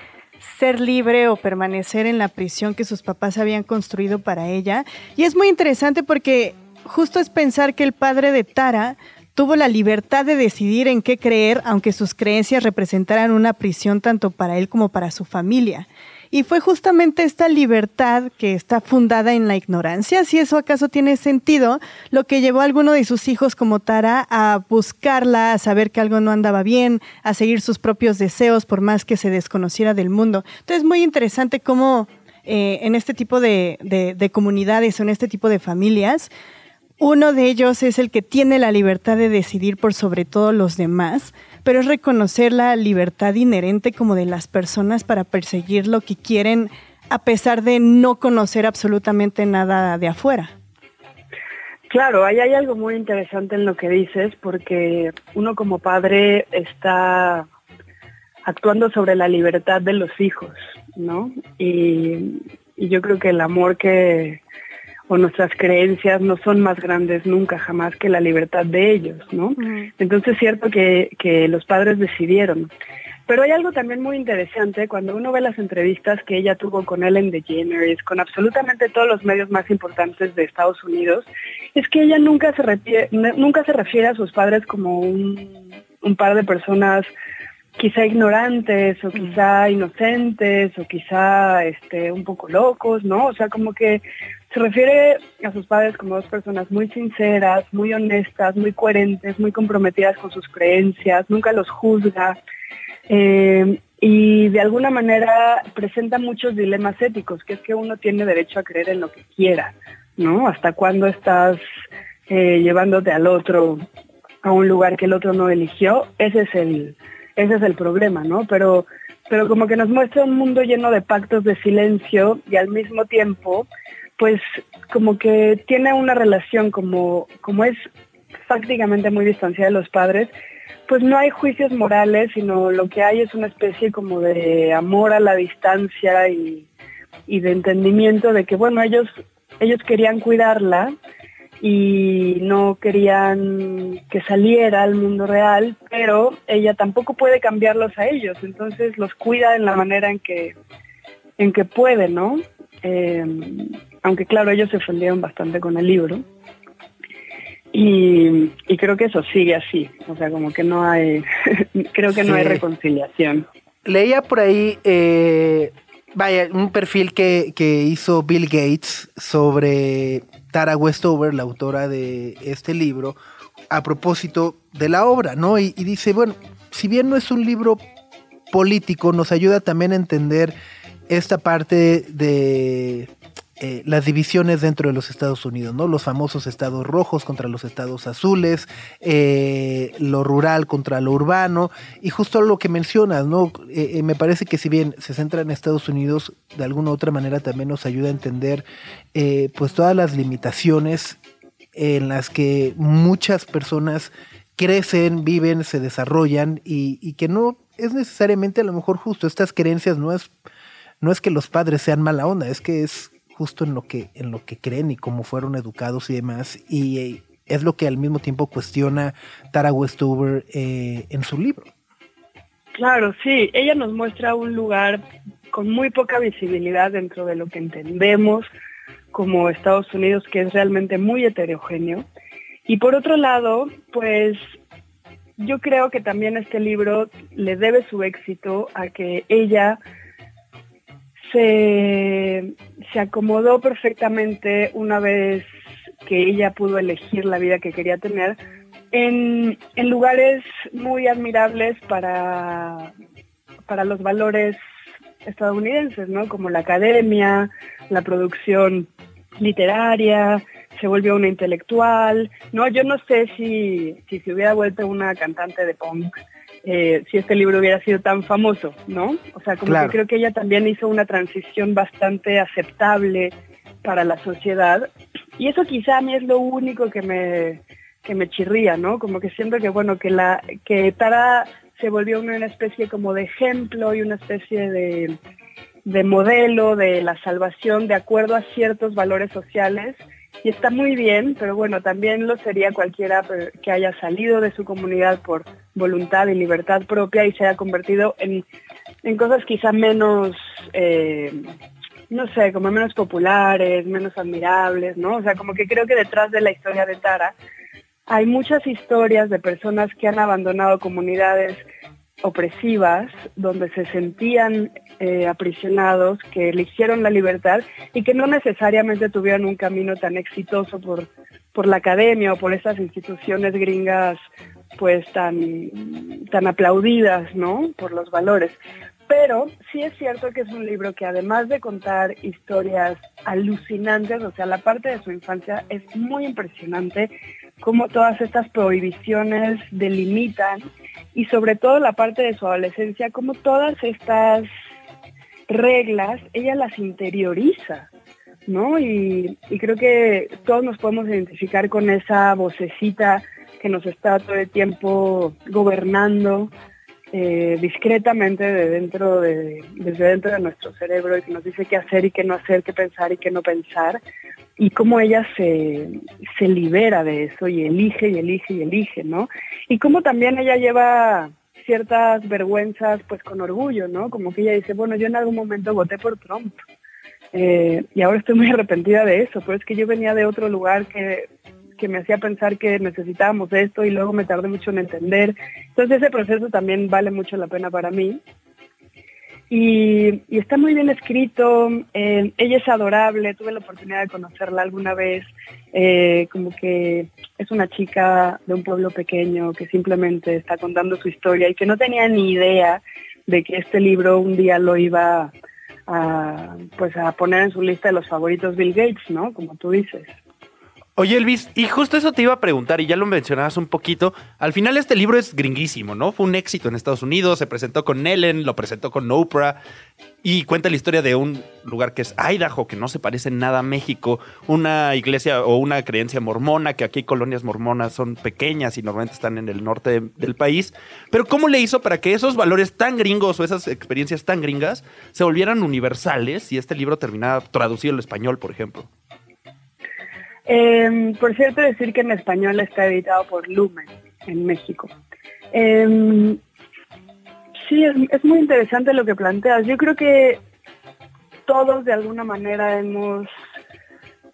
[SPEAKER 3] ser libre o permanecer en la prisión que sus papás habían construido para ella. Y es muy interesante porque justo es pensar que el padre de Tara tuvo la libertad de decidir en qué creer, aunque sus creencias representaran una prisión tanto para él como para su familia. Y fue justamente esta libertad que está fundada en la ignorancia, si eso acaso tiene sentido, lo que llevó a alguno de sus hijos como Tara a buscarla, a saber que algo no andaba bien, a seguir sus propios deseos por más que se desconociera del mundo. Entonces es muy interesante cómo eh, en este tipo de, de- de comunidades o en este tipo de familias, uno de ellos es el que tiene la libertad de decidir por sobre todos los demás, pero es reconocer la libertad inherente como de las personas para perseguir lo que quieren a pesar de no conocer absolutamente nada de afuera.
[SPEAKER 5] Claro, ahí hay algo muy interesante en lo que dices, porque uno como padre está actuando sobre la libertad de los hijos, ¿no? Y, y yo creo que el amor que, o nuestras creencias no son más grandes nunca, jamás que la libertad de ellos, ¿no? Entonces es cierto que, que los padres decidieron. Pero hay algo también muy interesante cuando uno ve las entrevistas que ella tuvo con Ellen DeGeneres, con absolutamente todos los medios más importantes de Estados Unidos, es que ella nunca se refiere, nunca se refiere a sus padres como un, un par de personas quizá ignorantes o quizá inocentes o quizá este un poco locos, ¿no? O sea, como que se refiere a sus padres como dos personas muy sinceras, muy honestas, muy coherentes, muy comprometidas con sus creencias, nunca los juzga. eh, y de alguna manera presenta muchos dilemas éticos, que es que uno tiene derecho a creer en lo que quiera, ¿no? Hasta cuándo estás eh, llevándote al otro a un lugar que el otro no eligió, ese es el, ese es el problema, ¿no? Pero, pero como que nos muestra un mundo lleno de pactos de silencio y al mismo tiempo, pues como que tiene una relación como, como es prácticamente muy distanciada de los padres, pues no hay juicios morales, sino lo que hay es una especie como de amor a la distancia y, de entendimiento de que, bueno, ellos, ellos querían cuidarla y no querían que saliera al mundo real, pero ella tampoco puede cambiarlos a ellos, entonces los cuida en la manera en que, en que puede, ¿no? Eh, aunque claro, ellos se ofendieron bastante con el libro. Y, y creo que eso sigue así, o sea, como que no hay, creo que no hay reconciliación.
[SPEAKER 2] Leía por ahí, eh, vaya, un perfil que, que hizo Bill Gates sobre Tara Westover, la autora de este libro, a propósito de la obra, ¿no? Y, y dice, bueno, si bien no es un libro político, nos ayuda también a entender esta parte de eh, las divisiones dentro de los Estados Unidos, ¿no? Los famosos estados rojos contra los estados azules, eh, lo rural contra lo urbano, y justo lo que mencionas, ¿no? Eh, me parece que si bien se centra en Estados Unidos, de alguna u otra manera también nos ayuda a entender pues todas las limitaciones en las que muchas personas crecen, viven, se desarrollan y, y que no es necesariamente a lo mejor justo estas creencias no es no es que los padres sean mala onda, es que es justo en lo que en lo que creen y cómo fueron educados y demás y eh, es lo que al mismo tiempo cuestiona Tara Westover eh, en su libro.
[SPEAKER 5] Claro, sí, ella nos muestra un lugar con muy poca visibilidad dentro de lo que entendemos como Estados Unidos, que es realmente muy heterogéneo. Y por otro lado, pues yo creo que también este libro le debe su éxito a que ella se, se acomodó perfectamente una vez que ella pudo elegir la vida que quería tener en, en lugares muy admirables para, para los valores estadounidenses, ¿no? Como la academia, la producción literaria, se volvió una intelectual, ¿no? Yo no sé si, si se hubiera vuelto una cantante de punk, eh, si este libro hubiera sido tan famoso, ¿no? O sea, como
[SPEAKER 2] Claro.
[SPEAKER 5] que creo que ella también hizo una transición bastante aceptable para la sociedad. Y eso quizá a mí es lo único que me, que me chirría, ¿no? Como que siento que, bueno, que, la, que Tara se volvió una especie como de ejemplo y una especie de, de modelo de la salvación de acuerdo a ciertos valores sociales. Y está muy bien, pero bueno, también lo sería cualquiera eh, que haya salido de su comunidad por voluntad y libertad propia y se haya convertido en, en cosas quizá menos, eh, no sé, como menos populares, menos admirables, ¿no? O sea, como que creo que detrás de la historia de Tara hay muchas historias de personas que han abandonado comunidades opresivas, donde se sentían eh, aprisionados, que eligieron la libertad y que no necesariamente tuvieron un camino tan exitoso por, por la academia o por esas instituciones gringas pues tan, tan aplaudidas, ¿no? Por los valores. Pero sí es cierto que es un libro que además de contar historias alucinantes, o sea, la parte de su infancia es muy impresionante, cómo todas estas prohibiciones delimitan y sobre todo la parte de su adolescencia, cómo todas estas reglas ella las interioriza, ¿no? Y, creo que todos nos podemos identificar con esa vocecita que nos está todo el tiempo gobernando eh, discretamente de dentro de, desde dentro de nuestro cerebro y que nos dice qué hacer y qué no hacer, qué pensar y qué no pensar y cómo ella se, se libera de eso y elige y elige y elige, ¿no? Y cómo también ella lleva ciertas vergüenzas pues con orgullo, ¿no? Como que ella dice, bueno, yo en algún momento voté por Trump eh, y ahora estoy muy arrepentida de eso, pero es que yo venía de otro lugar que, que me hacía pensar que necesitábamos esto y luego me tardé mucho en entender. Entonces ese proceso también vale mucho la pena para mí. Y, está muy bien escrito, eh, ella es adorable, tuve la oportunidad de conocerla alguna vez, eh, como que es una chica de un pueblo pequeño que simplemente está contando su historia y que no tenía ni idea de que este libro un día lo iba a, pues a poner en su lista de los favoritos Bill Gates, ¿no? Como tú dices.
[SPEAKER 4] Oye, Elvis, y justo eso te iba a preguntar, y ya lo mencionabas un poquito. Al final, este libro es gringuísimo, ¿no? Fue un éxito en Estados Unidos, se presentó con Ellen, lo presentó con Oprah, y cuenta la historia de un lugar que es Idaho, que no se parece nada a México, una iglesia o una creencia mormona, que aquí colonias mormonas son pequeñas y normalmente están en el norte de- del país. Pero, ¿cómo le hizo para que esos valores tan gringos o esas experiencias tan gringas se volvieran universales y este libro terminara traducido al español, por ejemplo?
[SPEAKER 5] Eh, por cierto, decir que en español está editado por Lumen, en México. Eh, sí, es muy interesante lo que planteas. Yo creo que todos de alguna manera hemos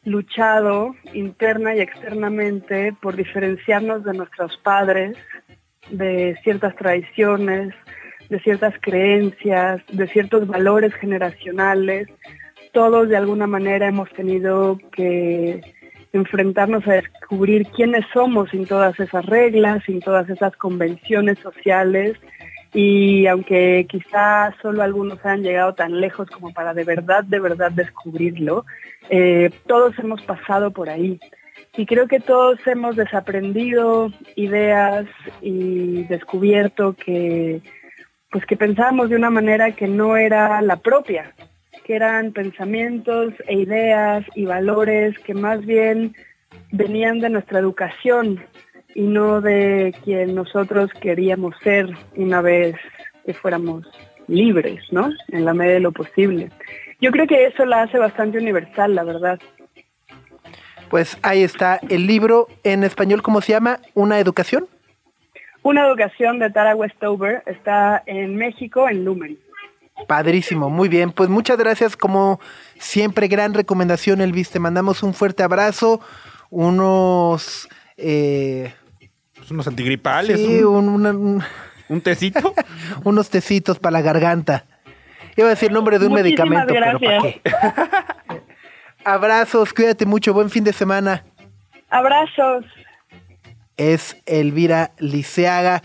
[SPEAKER 5] luchado interna y externamente por diferenciarnos de nuestros padres, de ciertas tradiciones, de ciertas creencias, de ciertos valores generacionales. Todos de alguna manera hemos tenido que enfrentarnos a descubrir quiénes somos sin todas esas reglas, sin todas esas convenciones sociales y aunque quizá solo algunos han llegado tan lejos como para de verdad, de verdad descubrirlo, eh, todos hemos pasado por ahí. Y creo que todos hemos desaprendido ideas y descubierto que, pues que pensábamos de una manera que no era la propia, que eran pensamientos e ideas y valores que más bien venían de nuestra educación y no de quien nosotros queríamos ser una vez que fuéramos libres, ¿no? En la medida de lo posible. Yo creo que eso la hace bastante universal, la verdad.
[SPEAKER 2] Pues ahí está el libro en español, ¿cómo se llama? ¿Una educación?
[SPEAKER 5] Una educación de Tara Westover está en México, en Lumen.
[SPEAKER 2] Padrísimo, muy bien. Pues muchas gracias, como siempre, gran recomendación, Elvis. Te mandamos un fuerte abrazo, unos... eh,
[SPEAKER 4] Pues unos antigripales,
[SPEAKER 2] sí,
[SPEAKER 4] un,
[SPEAKER 2] un- una- un-
[SPEAKER 4] un tecito.
[SPEAKER 2] unos tecitos para la garganta. Iba a decir nombre de un
[SPEAKER 5] Muchísimas
[SPEAKER 2] medicamento, pero ¿para
[SPEAKER 5] gracias.
[SPEAKER 2] qué? Abrazos, cuídate mucho, buen fin de semana.
[SPEAKER 5] Abrazos.
[SPEAKER 2] Es Elvira Liceaga.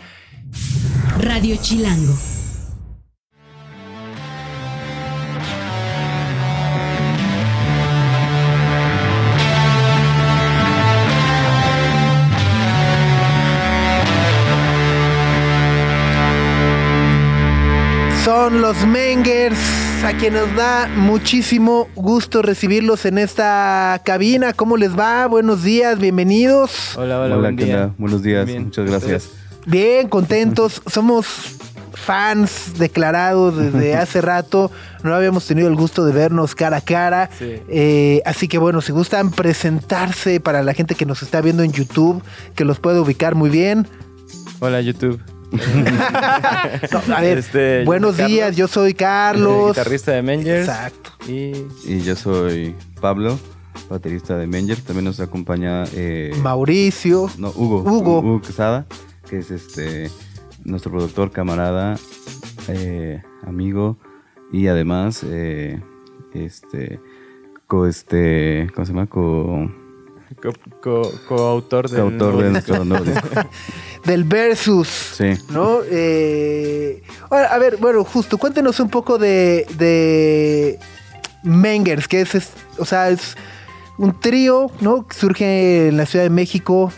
[SPEAKER 1] Radio Chilango.
[SPEAKER 2] Son los Mengers, a quien nos da muchísimo gusto recibirlos en esta cabina. ¿Cómo les va? Buenos días, bienvenidos.
[SPEAKER 6] Hola, hola,
[SPEAKER 7] Hola,
[SPEAKER 6] buen
[SPEAKER 7] ¿qué
[SPEAKER 6] día.
[SPEAKER 7] tal? Buenos días,
[SPEAKER 6] Bien.
[SPEAKER 7] muchas gracias.
[SPEAKER 2] Bien, contentos. Somos fans declarados desde hace rato. No habíamos tenido el gusto de vernos cara a cara.
[SPEAKER 6] Sí.
[SPEAKER 2] Eh, así que bueno, si gustan presentarse para la gente que nos está viendo en YouTube, que los puede ubicar muy bien.
[SPEAKER 6] Hola, YouTube.
[SPEAKER 2] No, a ver,
[SPEAKER 6] Este,
[SPEAKER 2] buenos días,
[SPEAKER 6] Carlos,
[SPEAKER 2] yo soy Carlos.
[SPEAKER 6] guitarrista de Mengers.
[SPEAKER 2] Exacto.
[SPEAKER 6] Y
[SPEAKER 7] Y yo soy Pablo, baterista de Menger. También nos acompaña eh,
[SPEAKER 2] Mauricio.
[SPEAKER 7] no, Hugo,
[SPEAKER 2] Hugo.
[SPEAKER 7] Hugo Quesada, que es este nuestro productor, camarada, eh, amigo y además eh, este co este ¿cómo se llama? co
[SPEAKER 6] co- co- coautor del
[SPEAKER 7] coautor
[SPEAKER 6] nuevo
[SPEAKER 7] de
[SPEAKER 6] disco.
[SPEAKER 7] nuevo disco.
[SPEAKER 2] Del Versus.
[SPEAKER 7] Sí.
[SPEAKER 2] ¿No? Eh, ahora, a ver, bueno, justo, cuéntenos un poco de, de Mengers, que es, es- o sea, es un trío, ¿no? Que surge en la Ciudad de México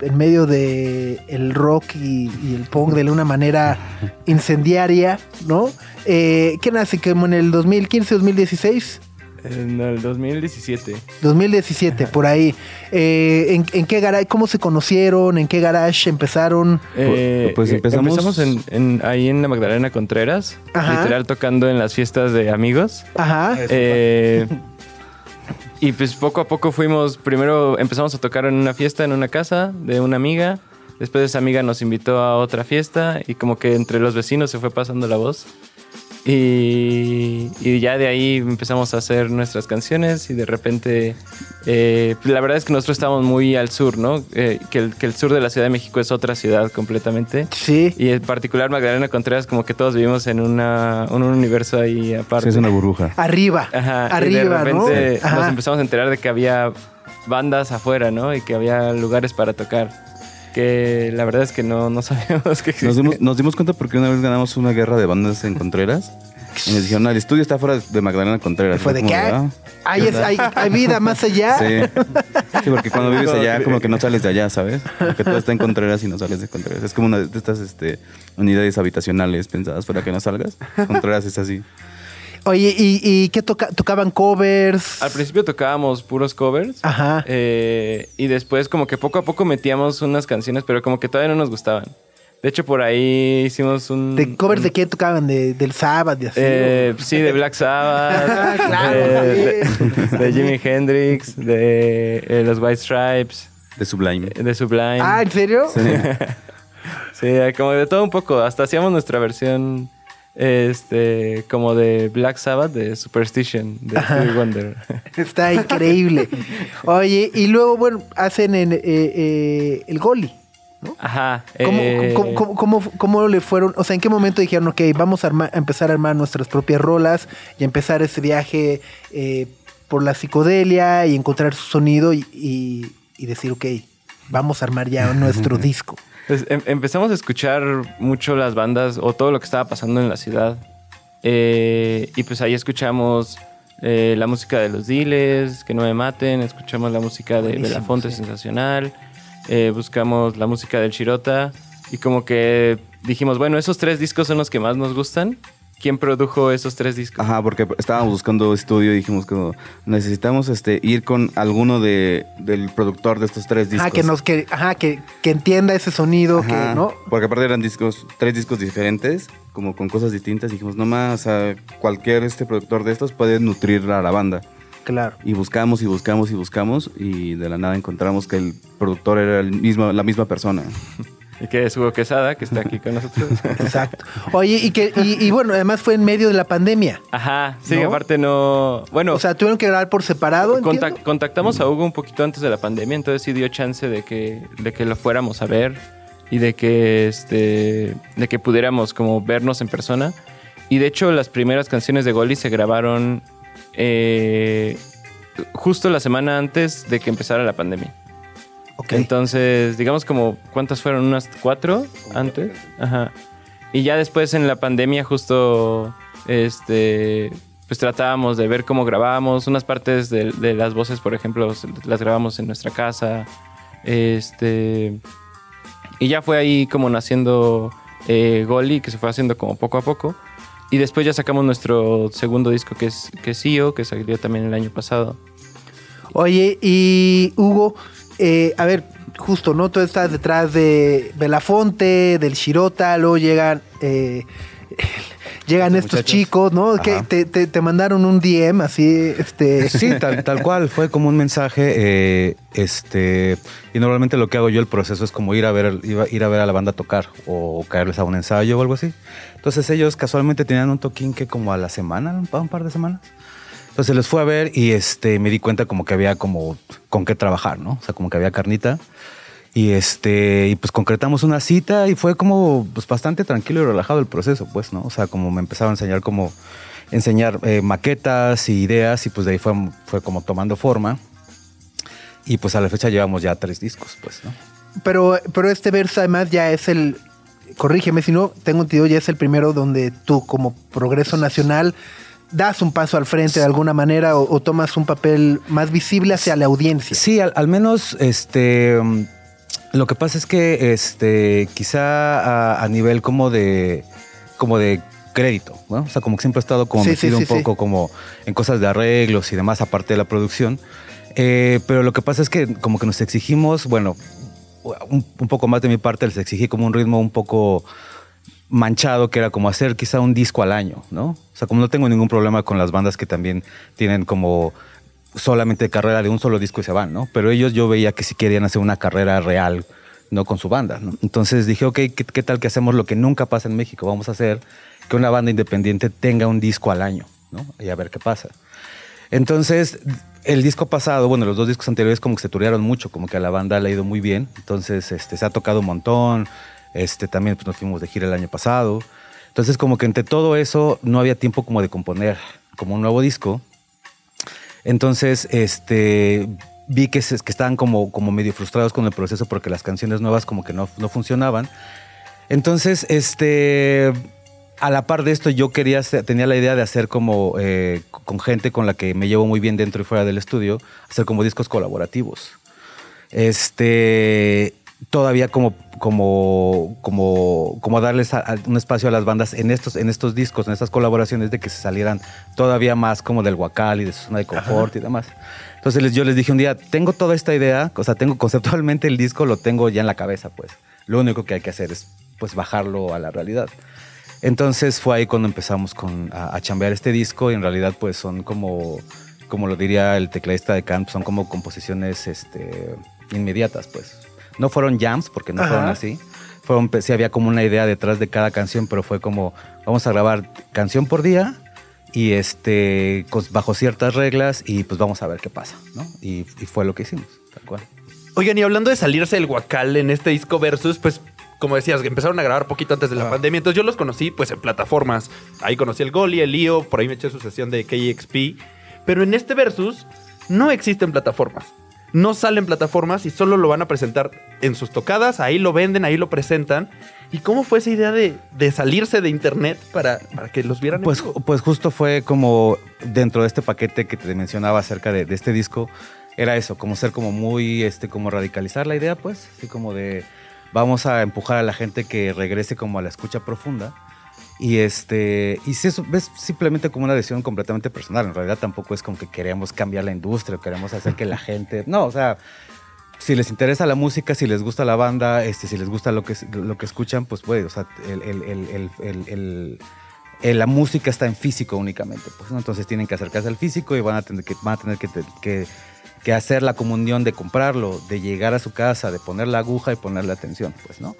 [SPEAKER 2] en medio de el rock y, y el punk de una manera incendiaria, ¿no? Eh, ¿Qué nace? ¿Como en el 2015, 2016?
[SPEAKER 6] En el 2017.
[SPEAKER 2] 2017, por ahí. Eh, ¿en, en qué garage, cómo se conocieron? ¿En qué garage empezaron?
[SPEAKER 6] Eh,
[SPEAKER 7] pues
[SPEAKER 6] eh,
[SPEAKER 7] empezamos-
[SPEAKER 6] en, en- ahí en la Magdalena Contreras,
[SPEAKER 2] Ajá.
[SPEAKER 6] literal tocando en las fiestas de amigos.
[SPEAKER 2] Ajá.
[SPEAKER 6] Eh, y pues poco a poco fuimos, primero empezamos a tocar en una fiesta en una casa de una amiga, después esa amiga nos invitó a otra fiesta y como que entre los vecinos se fue pasando la voz. Y, y ya de ahí empezamos a hacer nuestras canciones y de repente, eh, la verdad es que nosotros estamos muy al sur, ¿no? Eh, que, el, que el sur de la Ciudad de México es otra ciudad completamente.
[SPEAKER 2] Sí.
[SPEAKER 6] Y en particular Magdalena Contreras, como que todos vivimos en, una, un universo ahí aparte.
[SPEAKER 7] Sí, es una burbuja.
[SPEAKER 2] Arriba.
[SPEAKER 6] Ajá, y
[SPEAKER 2] arriba,
[SPEAKER 6] de
[SPEAKER 2] ¿no?
[SPEAKER 6] repente nos
[SPEAKER 2] Ajá.
[SPEAKER 6] empezamos a enterar de que había bandas afuera, ¿no? Y que había lugares para tocar. Que la verdad es que no, no sabíamos que
[SPEAKER 7] Nos
[SPEAKER 6] existían.
[SPEAKER 7] dimos, nos dimos cuenta porque una vez ganamos una guerra de bandas en Contreras. Y nos dijeron, "No, el estudio está fuera de Magdalena Contreras.
[SPEAKER 2] Fue de que
[SPEAKER 7] ah,
[SPEAKER 2] hay, es- hay, hay vida más allá.
[SPEAKER 7] Sí. Sí, porque cuando vives allá, como que no sales de allá, ¿sabes? Que todo está en Contreras y no sales de Contreras. Es como una de estas este, unidades habitacionales pensadas para que no salgas. Contreras es así.
[SPEAKER 2] Oye, ¿y, y qué toca- tocaban covers?
[SPEAKER 6] Al principio tocábamos puros covers.
[SPEAKER 2] Ajá.
[SPEAKER 6] eh, y después como que poco a poco metíamos unas canciones, pero como que todavía no nos gustaban. De hecho, por ahí hicimos un...
[SPEAKER 2] ¿De covers
[SPEAKER 6] un-
[SPEAKER 2] de qué tocaban? ¿De, ¿Del Sabbath y así?
[SPEAKER 6] Eh, sí, de Black Sabbath,
[SPEAKER 2] Ah, claro,
[SPEAKER 6] de- de Jimi Hendrix, de eh, los White Stripes,
[SPEAKER 7] De Sublime.
[SPEAKER 6] de Sublime.
[SPEAKER 2] ah, ¿en serio?
[SPEAKER 7] Sí.
[SPEAKER 6] Sí, como de todo un poco. Hasta hacíamos nuestra versión este como de Black Sabbath, de Superstition, de Stevie Wonder.
[SPEAKER 2] Está increíble. Oye, y luego, bueno, hacen en, eh, eh, el Goli.
[SPEAKER 6] Ajá.
[SPEAKER 2] ¿Cómo,
[SPEAKER 6] eh,
[SPEAKER 2] cómo- cómo- cómo- cómo le fueron? O sea, ¿en qué momento dijeron, ok, vamos a, arma- a empezar a armar nuestras propias rolas y empezar ese viaje eh, por la psicodelia y encontrar su sonido y, y- y decir, ok, vamos a armar ya nuestro disco?
[SPEAKER 6] Pues, em- empezamos a escuchar mucho las bandas o todo lo que estaba pasando en la ciudad. Eh, y pues ahí escuchamos eh, la música de los Diles, Que no me maten, escuchamos la música de Belafonte
[SPEAKER 2] sí.
[SPEAKER 6] Sensacional, eh, buscamos la música del Chirota y como que dijimos, bueno, esos tres discos son los que más nos gustan. ¿Quién produjo esos tres discos?
[SPEAKER 7] Ajá, porque estábamos buscando estudio y dijimos que necesitamos este, ir con alguno de, del productor de estos tres discos.
[SPEAKER 2] Ajá, que, nos, que, ajá, que, que entienda ese sonido,
[SPEAKER 7] Ajá,
[SPEAKER 2] que, ¿no?
[SPEAKER 7] Porque aparte eran discos, tres discos diferentes, como con cosas distintas. Dijimos, no más, o sea, cualquier este productor de estos puede nutrir a la banda.
[SPEAKER 2] Claro.
[SPEAKER 7] Y buscamos y buscamos y buscamos y de la nada encontramos que el productor era el mismo, la misma persona.
[SPEAKER 6] Y que es Hugo Quesada, que está aquí con nosotros.
[SPEAKER 2] Exacto. Oye, y que, y, y bueno, además fue en medio de la pandemia.
[SPEAKER 6] Ajá, sí,
[SPEAKER 2] ¿No?
[SPEAKER 6] aparte no... Bueno,
[SPEAKER 2] O sea, tuvieron que grabar por separado.
[SPEAKER 6] Contactamos a Hugo un poquito antes de la pandemia, entonces sí dio chance de que, de que lo fuéramos a ver y de que, este, de que pudiéramos como vernos en persona. Y de hecho las primeras canciones de Goli se grabaron eh, justo la semana antes de que empezara la pandemia. Entonces, digamos como, ¿cuántas fueron? ¿Unas cuatro antes? Ajá. Y ya después en la pandemia justo, este, pues tratábamos de ver cómo grabábamos. Unas partes de, de las voces, por ejemplo, las grabamos en nuestra casa. Este, y ya fue ahí como naciendo eh, Goli, que se fue haciendo como poco a poco. Y después ya sacamos nuestro segundo disco, que es, que es IO, que salió también el año pasado.
[SPEAKER 2] Oye, y Hugo, eh, a ver, justo, ¿no? Tú estás detrás de Belafonte, del Shirota, luego llegan, eh, llegan estos
[SPEAKER 8] muchachos.
[SPEAKER 2] chicos, ¿no? Que te, te- te mandaron un DM así, este...
[SPEAKER 8] Sí, tal, tal cual, fue como un mensaje, eh, este, y normalmente lo que hago yo el proceso es como ir a ver, ir a ver a la banda tocar o caerles a un ensayo o algo así. Entonces ellos casualmente tenían un toquín que como a la semana, un par de semanas. Entonces les fui a ver y este, me di cuenta como que había como con qué trabajar, ¿no? O sea, como que había carnita. Y este, y pues concretamos una cita y fue como pues bastante tranquilo y relajado el proceso, pues, ¿no? O sea, como me empezaron a enseñar como enseñar eh, maquetas y ideas y pues de ahí fue, fue como tomando forma. Y pues a la fecha llevamos ya tres discos, pues, ¿no?
[SPEAKER 2] Pero, pero este verso además ya es el, corrígeme si no, tengo entendido, ya es el primero donde tú como Progreso Nacional das un paso al frente de alguna manera o, o tomas un papel más visible hacia la audiencia.
[SPEAKER 8] Sí, al, al menos este mm, lo que pasa es que este quizá a, a nivel como de como de crédito, ¿no? O sea, como que siempre he estado como
[SPEAKER 2] Sí,
[SPEAKER 8] metido
[SPEAKER 2] sí,
[SPEAKER 8] un
[SPEAKER 2] sí,
[SPEAKER 8] poco como en cosas de arreglos y demás aparte de la producción. Eh, pero lo que pasa es que como que nos exigimos, bueno, un, un poco más de mi parte les exigí como un ritmo un poco manchado, que era como hacer quizá un disco al año, ¿no? O sea, como no tengo ningún problema con las bandas que también tienen como solamente carrera de un solo disco y se van, ¿no? Pero ellos yo veía que sí querían hacer una carrera real, ¿no? Con su banda, ¿no? Entonces dije, ok, ¿qué, qué tal que hacemos lo que nunca pasa en México? Vamos a hacer que una banda independiente tenga un disco al año, ¿no? Y a ver qué pasa. Entonces, el disco pasado, bueno, los dos discos anteriores como que se turearon mucho, como que a la banda le ha ido muy bien. Entonces, este, se ha tocado un montón. Este, también pues, nos fuimos de gira el año pasado. Entonces, como que entre todo eso no había tiempo como de componer como un nuevo disco. Entonces, este, vi que, se- que estaban como, como medio frustrados con el proceso porque las canciones nuevas como que no, no funcionaban. Entonces, este, a la par de esto, yo quería tenía la idea de hacer como eh, con gente con la que me llevo muy bien dentro y fuera del estudio, hacer como discos colaborativos. Este, todavía como, como, como, como darles a- a un espacio a las bandas en estos, en estos discos, en estas colaboraciones, de que se salieran todavía más como del guacal y de su zona de confort y demás. Entonces les- yo les dije un día, tengo toda esta idea, o sea, tengo conceptualmente el disco, lo tengo ya en la cabeza, pues. Lo único que hay que hacer es pues bajarlo a la realidad. Entonces fue ahí cuando empezamos con, a, a chambear este disco y en realidad pues son como, como lo diría el tecladista de Kant, son como composiciones este, inmediatas pues. No fueron jams porque no
[SPEAKER 2] Ajá.
[SPEAKER 8] fueron así. Fueron, sí había como una idea detrás de cada canción, pero fue como vamos a grabar canción por día y este bajo ciertas reglas y pues vamos a ver qué pasa, ¿no? Y, y fue lo que hicimos, tal cual.
[SPEAKER 4] Oigan, y hablando de salirse del guacal en este disco versus, pues, como decías, que empezaron a grabar poquito antes de la pandemia. Entonces yo los conocí, pues, en plataformas. Ahí conocí el Goli, el Lío, por ahí me eché su sesión de KXP. Pero en este versus no existen plataformas. No salen plataformas y solo lo van a presentar en sus tocadas. Ahí lo venden, ahí lo presentan. ¿Y cómo fue esa idea de, de salirse de internet para, para que los vieran? en
[SPEAKER 8] Pues, pues justo fue como dentro de este paquete que te mencionaba acerca de, de este disco, era eso, como ser como muy, este, como radicalizar la idea, pues, así como de vamos a empujar a la gente que regrese como a la escucha profunda. Y este, y si eso es simplemente como una decisión completamente personal. En realidad tampoco es como que queremos cambiar la industria o queremos hacer que la gente. No, o sea, si les interesa la música, si les gusta la banda, este, si les gusta lo que, lo que escuchan, pues puede. O sea, el, el- el- la música está en físico únicamente. Pues, ¿no? Entonces tienen que acercarse al físico y van a tener, que, van a tener que, que- que hacer la comunión de comprarlo, de llegar a su casa, de poner la aguja y ponerle atención, pues, ¿no?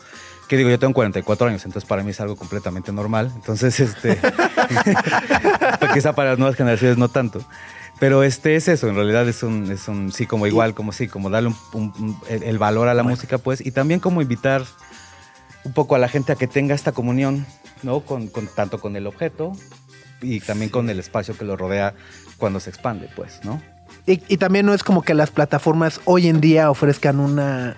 [SPEAKER 8] Que digo, yo tengo 44 años, entonces para mí es algo completamente normal. Entonces, este, pues, quizá para las nuevas generaciones no tanto. Pero este es eso, en realidad es un, es un sí, como igual, como sí, como darle un- un- un- el, el valor a la música, pues, y también como invitar un poco a la gente a que tenga esta comunión, ¿no? Con, con- tanto con el objeto y también con el espacio que lo rodea cuando se expande, pues, ¿no?
[SPEAKER 2] Y, y también no es como que las plataformas hoy en día ofrezcan una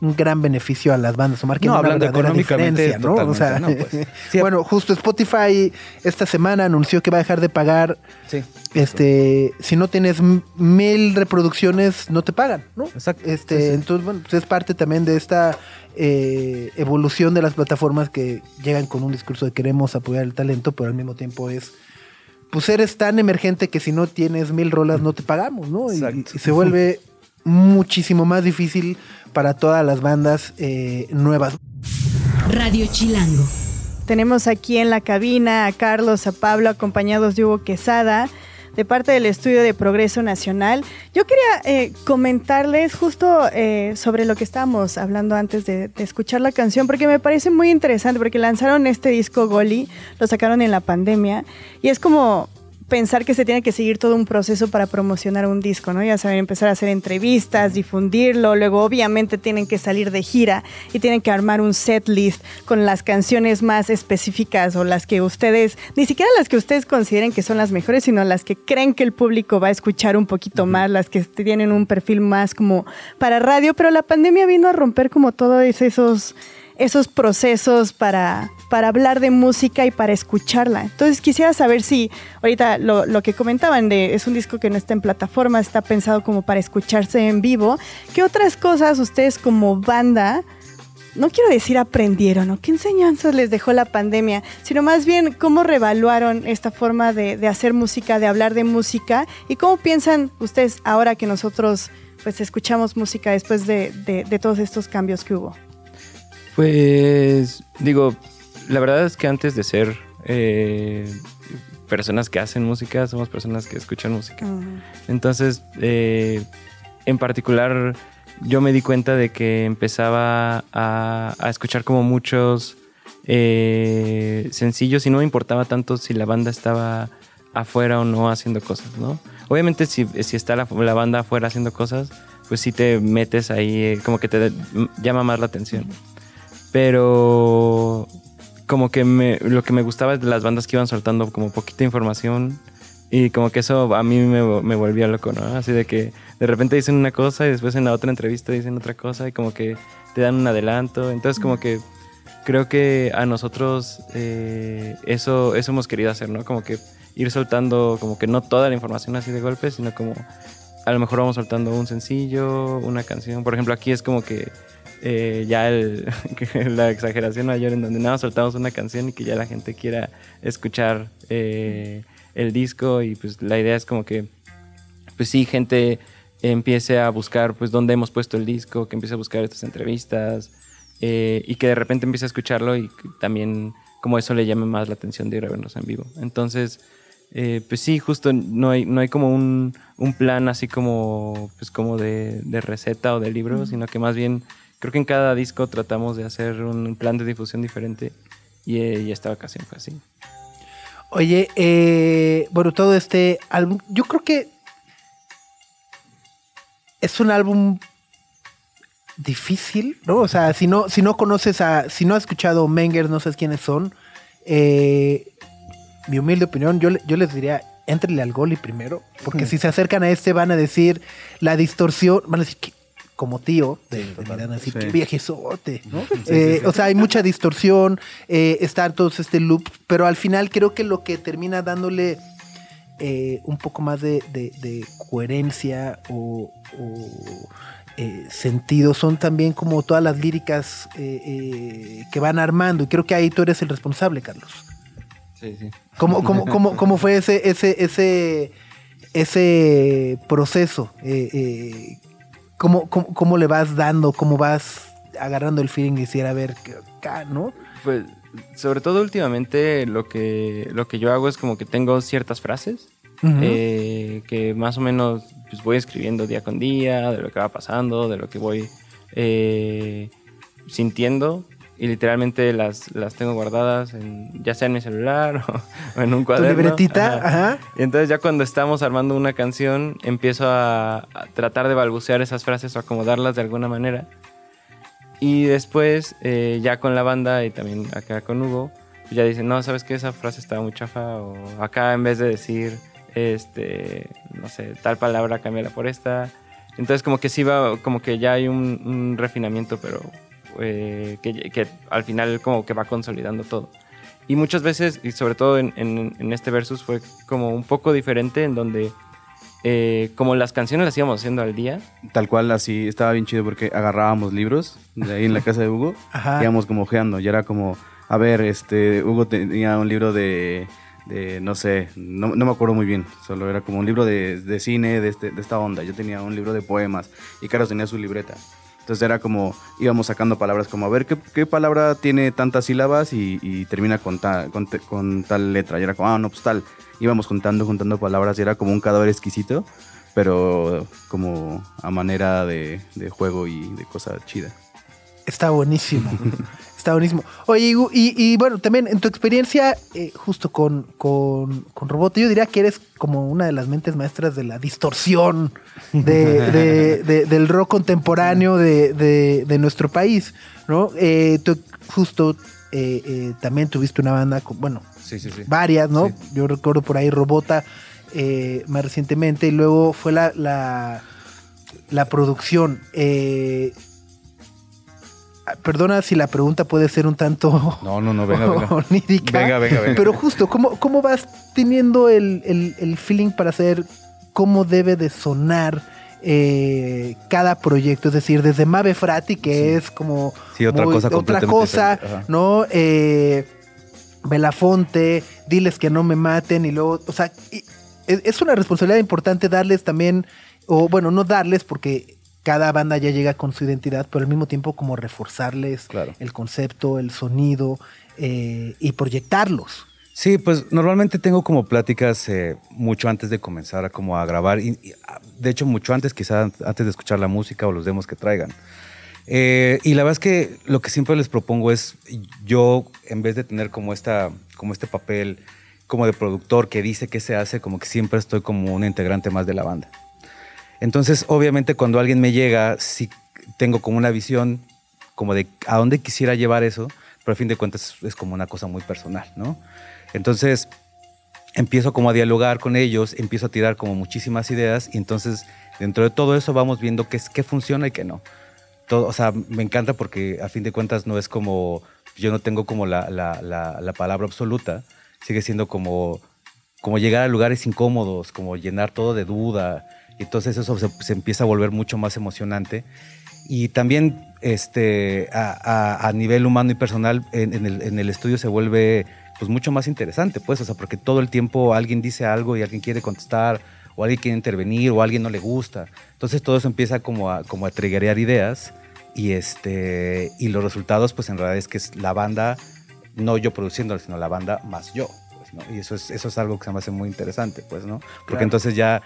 [SPEAKER 2] un gran beneficio a las bandas o marquen
[SPEAKER 8] No,
[SPEAKER 2] una
[SPEAKER 8] hablando
[SPEAKER 2] verdadera
[SPEAKER 8] económicamente,
[SPEAKER 2] diferencia, ¿no? O sea,
[SPEAKER 8] no, pues. Sí,
[SPEAKER 2] bueno, justo Spotify esta semana anunció que va a dejar de pagar
[SPEAKER 8] Sí.
[SPEAKER 2] este si no tienes mil reproducciones no te pagan no
[SPEAKER 8] Exacto.
[SPEAKER 2] este entonces bueno pues es parte también de esta eh, evolución de las plataformas que llegan con un discurso de queremos apoyar el talento pero al mismo tiempo es pues eres tan emergente que si no tienes mil rolas no te pagamos no y,
[SPEAKER 8] Exacto.
[SPEAKER 2] y se vuelve muchísimo más difícil para todas las bandas eh, nuevas
[SPEAKER 1] Radio Chilango.
[SPEAKER 3] Tenemos aquí en la cabina a Carlos, a Pablo, acompañados de Hugo Quesada, de parte del Estudio de Progreso Nacional. Yo quería eh, comentarles justo eh, sobre lo que estábamos hablando antes de, de escuchar la canción, porque me parece muy interesante, porque lanzaron este disco Goli, lo sacaron en la pandemia, y es como pensar que se tiene que seguir todo un proceso para promocionar un disco, ¿no? Ya saben, empezar a hacer entrevistas, difundirlo, luego obviamente tienen que salir de gira y tienen que armar un set list con las canciones más específicas o las que ustedes, ni siquiera las que ustedes consideren que son las mejores, sino las que creen que el público va a escuchar un poquito más, las que tienen un perfil más como para radio, pero la pandemia vino a romper como todos esos esos procesos para, para hablar de música y para escucharla. Entonces quisiera saber si ahorita lo, lo que comentaban de es un disco que no está en plataforma, está pensado como para escucharse en vivo. ¿Qué otras cosas ustedes como banda, no quiero decir aprendieron o qué enseñanzas les dejó la pandemia, sino más bien cómo revaluaron esta forma de, hacer música, de hablar de música y cómo piensan ustedes ahora que nosotros pues escuchamos música después de, de- de todos estos cambios que hubo?
[SPEAKER 6] Pues digo, la verdad es que antes de ser eh, personas que hacen música, somos personas que escuchan música. Entonces, eh, en particular, yo me di cuenta de que empezaba a, a escuchar como muchos eh, sencillos y no me importaba tanto si la banda estaba afuera o no haciendo cosas, ¿no? Obviamente si, si está la, la banda afuera haciendo cosas, pues sí te metes ahí, como que te llama más la atención. Pero como que me, lo que me gustaba es de las bandas que iban soltando como poquita información y como que eso a mí me, volvía loco, ¿no? Así de que de repente dicen una cosa y después en la otra entrevista dicen otra cosa y como que te dan un adelanto. Entonces como que creo que a nosotros eh, eso, eso hemos querido hacer, ¿no? Como que ir soltando como que no toda la información así de golpe, sino como a lo mejor vamos soltando un sencillo, una canción. Por ejemplo, aquí es como que eh, ya el- la exageración mayor en donde nada soltamos una canción y que ya la gente quiera escuchar eh, el disco y pues la idea es como que pues sí, gente empiece a buscar pues dónde hemos puesto el disco, que empiece a buscar estas entrevistas eh, y que de repente empiece a escucharlo y también como eso le llame más la atención de ir a vernos en vivo. Entonces, eh, pues sí, justo no hay, no hay como un, un plan así como, pues como de, de receta o de libro, sino que más bien creo que en cada disco tratamos de hacer un plan de difusión diferente y, eh, y esta ocasión fue así.
[SPEAKER 2] Oye, eh, bueno, todo este álbum, yo creo que es un álbum difícil, ¿no? O sea, si no, si no conoces a, si no has escuchado Menger, no sabes quiénes son, eh, mi humilde opinión, yo, yo les diría, éntrenle al Goli primero, porque si se acercan a este van a decir la distorsión, van a decir que como tío, de, de mi edad, van a decir,
[SPEAKER 7] Sí.
[SPEAKER 2] viejezote, ¿no? Eh, O sea, hay mucha distorsión, eh, está todos este loop, pero al final creo que lo que termina dándole eh, un poco más de, de- de coherencia o, o, eh, sentido son también como todas las líricas eh, eh, que van armando. Y creo que ahí tú eres el responsable, Carlos.
[SPEAKER 6] Sí, sí.
[SPEAKER 2] ¿Cómo, cómo, cómo, cómo fue ese, ese, ese, ese proceso? ¿Cómo, cómo, cómo le vas dando? ¿Cómo vas agarrando el feeling y decir, a ver, acá, ¿no?
[SPEAKER 6] Pues sobre todo últimamente lo que, lo que yo hago es como que tengo ciertas frases eh, que más o menos pues, voy escribiendo día con día, de lo que va pasando, de lo que voy eh, sintiendo y literalmente las, las tengo guardadas en, ya sea en mi celular o, o en un
[SPEAKER 2] tu
[SPEAKER 6] cuaderno.
[SPEAKER 2] libretita,
[SPEAKER 6] Ajá.
[SPEAKER 2] ajá.
[SPEAKER 6] Y entonces ya cuando estamos armando una canción, empiezo a, a tratar de balbucear esas frases o acomodarlas de alguna manera. Y después, eh, ya con la banda y también acá con Hugo, pues ya dicen, no, ¿sabes qué? Esa frase estaba muy chafa. O acá en vez de decir, este, no sé, tal palabra, cámbiala por esta. Entonces como que sí va, como que ya hay un, un refinamiento, pero eh, que, que al final como que va consolidando todo. Y muchas veces, y sobre todo en, en- en este versus, fue como un poco diferente en donde, eh, como las canciones las íbamos haciendo al día,
[SPEAKER 7] Tal cual, así estaba bien chido porque agarrábamos libros de ahí en la casa de Hugo
[SPEAKER 2] Ajá.
[SPEAKER 7] íbamos como ojeando. Y era como, a ver, este, Hugo tenía un libro de, de, no sé, no, no me acuerdo muy bien. Solo era como un libro de, de cine de, este, de esta onda. Yo tenía un libro de poemas y Carlos tenía su libreta. Entonces era como, íbamos sacando palabras como, a ver, ¿qué, qué palabra tiene tantas sílabas y, y termina con, ta- con, te- con tal letra? Y era como, ah, no, pues tal. Íbamos juntando, juntando palabras y era como un cadáver exquisito, pero como a manera de, de juego y de cosa chida.
[SPEAKER 2] Está buenísimo. Está buenísimo. Oye, y, y bueno, también en tu experiencia, eh, justo con, con, con Roboto, yo diría que eres como una de las mentes maestras de la distorsión de, de- de- del rock contemporáneo de, nuestro país, ¿no? Eh, tú justo eh, también tuviste una banda, con, bueno,
[SPEAKER 8] Sí, sí, sí.
[SPEAKER 2] varias, ¿no? Yo recuerdo por ahí Robota más recientemente y luego fue la, la, la producción. Eh, perdona si la pregunta puede ser un tanto
[SPEAKER 8] No, no, no, venga, venga.
[SPEAKER 2] onírica,
[SPEAKER 8] Venga, venga, venga.
[SPEAKER 2] pero justo, ¿cómo, cómo vas teniendo el, el- el feeling para saber cómo debe de sonar eh, cada proyecto? Es decir, desde Mave Frati, que es como
[SPEAKER 8] Sí, otra cosa
[SPEAKER 2] otra cosa. ¿no? Eh, Belafonte, diles que no me maten y luego, o sea, y- es una responsabilidad importante darles también, o bueno, no darles porque cada banda ya llega con su identidad, pero al mismo tiempo como reforzarles
[SPEAKER 8] Claro.
[SPEAKER 2] el concepto, el sonido eh, y proyectarlos.
[SPEAKER 8] Sí, pues normalmente tengo como pláticas eh, mucho antes de comenzar a, como a grabar, y, y, ah, de hecho mucho antes, quizás antes de escuchar la música o los demos que traigan. Eh, y la verdad es que lo que siempre les propongo es, yo en vez de tener como, esta, como este papel como de productor que dice qué se hace, como que siempre estoy como un integrante más de la banda. Entonces, obviamente, cuando alguien me llega, sí tengo como una visión como de a dónde quisiera llevar eso, pero a fin de cuentas es, como una cosa muy personal, ¿no? Entonces, empiezo como a dialogar con ellos, empiezo a tirar como muchísimas ideas y entonces dentro de todo eso vamos viendo qué, es- qué funciona y qué no. Todo, o sea, me encanta porque a fin de cuentas no es como, yo no tengo como la, la- la- la palabra absoluta, sigue siendo como, como llegar a lugares incómodos, como llenar todo de duda. Entonces eso se, se empieza a volver mucho más emocionante. Y también este, a, a- a nivel humano y personal, en, en el, en el estudio se vuelve pues, mucho más interesante, pues, o sea, porque todo el tiempo alguien dice algo y alguien quiere contestar, o alguien quiere intervenir, o alguien no le gusta. Entonces todo eso empieza como a, como a triggerear ideas y, este, y los resultados, pues en realidad es que es la banda, no yo produciéndolo, sino la banda más yo. pues, ¿no? Y eso es, eso es algo que se me hace muy interesante, pues, ¿no? Porque
[SPEAKER 2] Claro.
[SPEAKER 8] entonces ya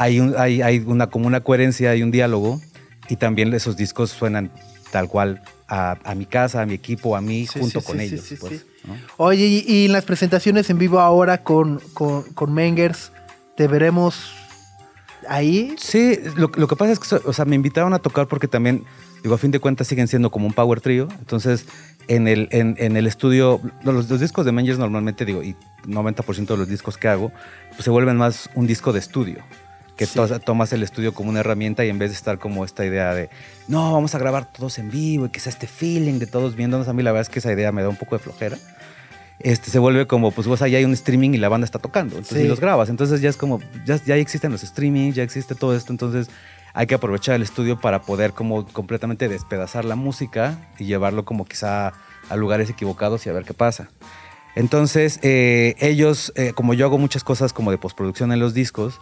[SPEAKER 8] hay, un- hay, hay una, como una coherencia, hay un diálogo y también esos discos suenan tal cual a, a mi casa, a mi equipo, a mí,
[SPEAKER 2] Sí,
[SPEAKER 8] junto
[SPEAKER 2] sí,
[SPEAKER 8] con
[SPEAKER 2] sí,
[SPEAKER 8] ellos.
[SPEAKER 2] sí,
[SPEAKER 8] pues,
[SPEAKER 2] sí.
[SPEAKER 8] ¿no?
[SPEAKER 2] Oye, y, y en las presentaciones en vivo ahora con, con, con Mengers, ¿te veremos ahí?
[SPEAKER 8] Sí, lo, lo que pasa es que, o sea, me invitaron a tocar porque también, digo, a fin de cuentas siguen siendo como un power trio. Entonces, en el, en, en el estudio, lo- los, los discos de Mangers normalmente, digo, y 90% de los discos que hago, pues se vuelven más un disco de estudio. Que
[SPEAKER 2] Sí.
[SPEAKER 8] to- tomas el estudio como una herramienta y en vez de estar como esta idea de, no, vamos a grabar todos en vivo y que sea este feeling de todos viéndonos, a mí la verdad es que esa idea me da un poco de flojera. Este, se vuelve como, pues vos ahí hay un streaming y la banda está tocando, entonces
[SPEAKER 2] Sí.
[SPEAKER 8] y los grabas. Entonces ya es como, ya, ya existen los streamings, ya existe todo esto, entonces hay que aprovechar el estudio para poder como completamente despedazar la música y llevarlo como quizá a lugares equivocados y a ver qué pasa. Entonces, eh, ellos, eh, como yo hago muchas cosas como de postproducción en los discos,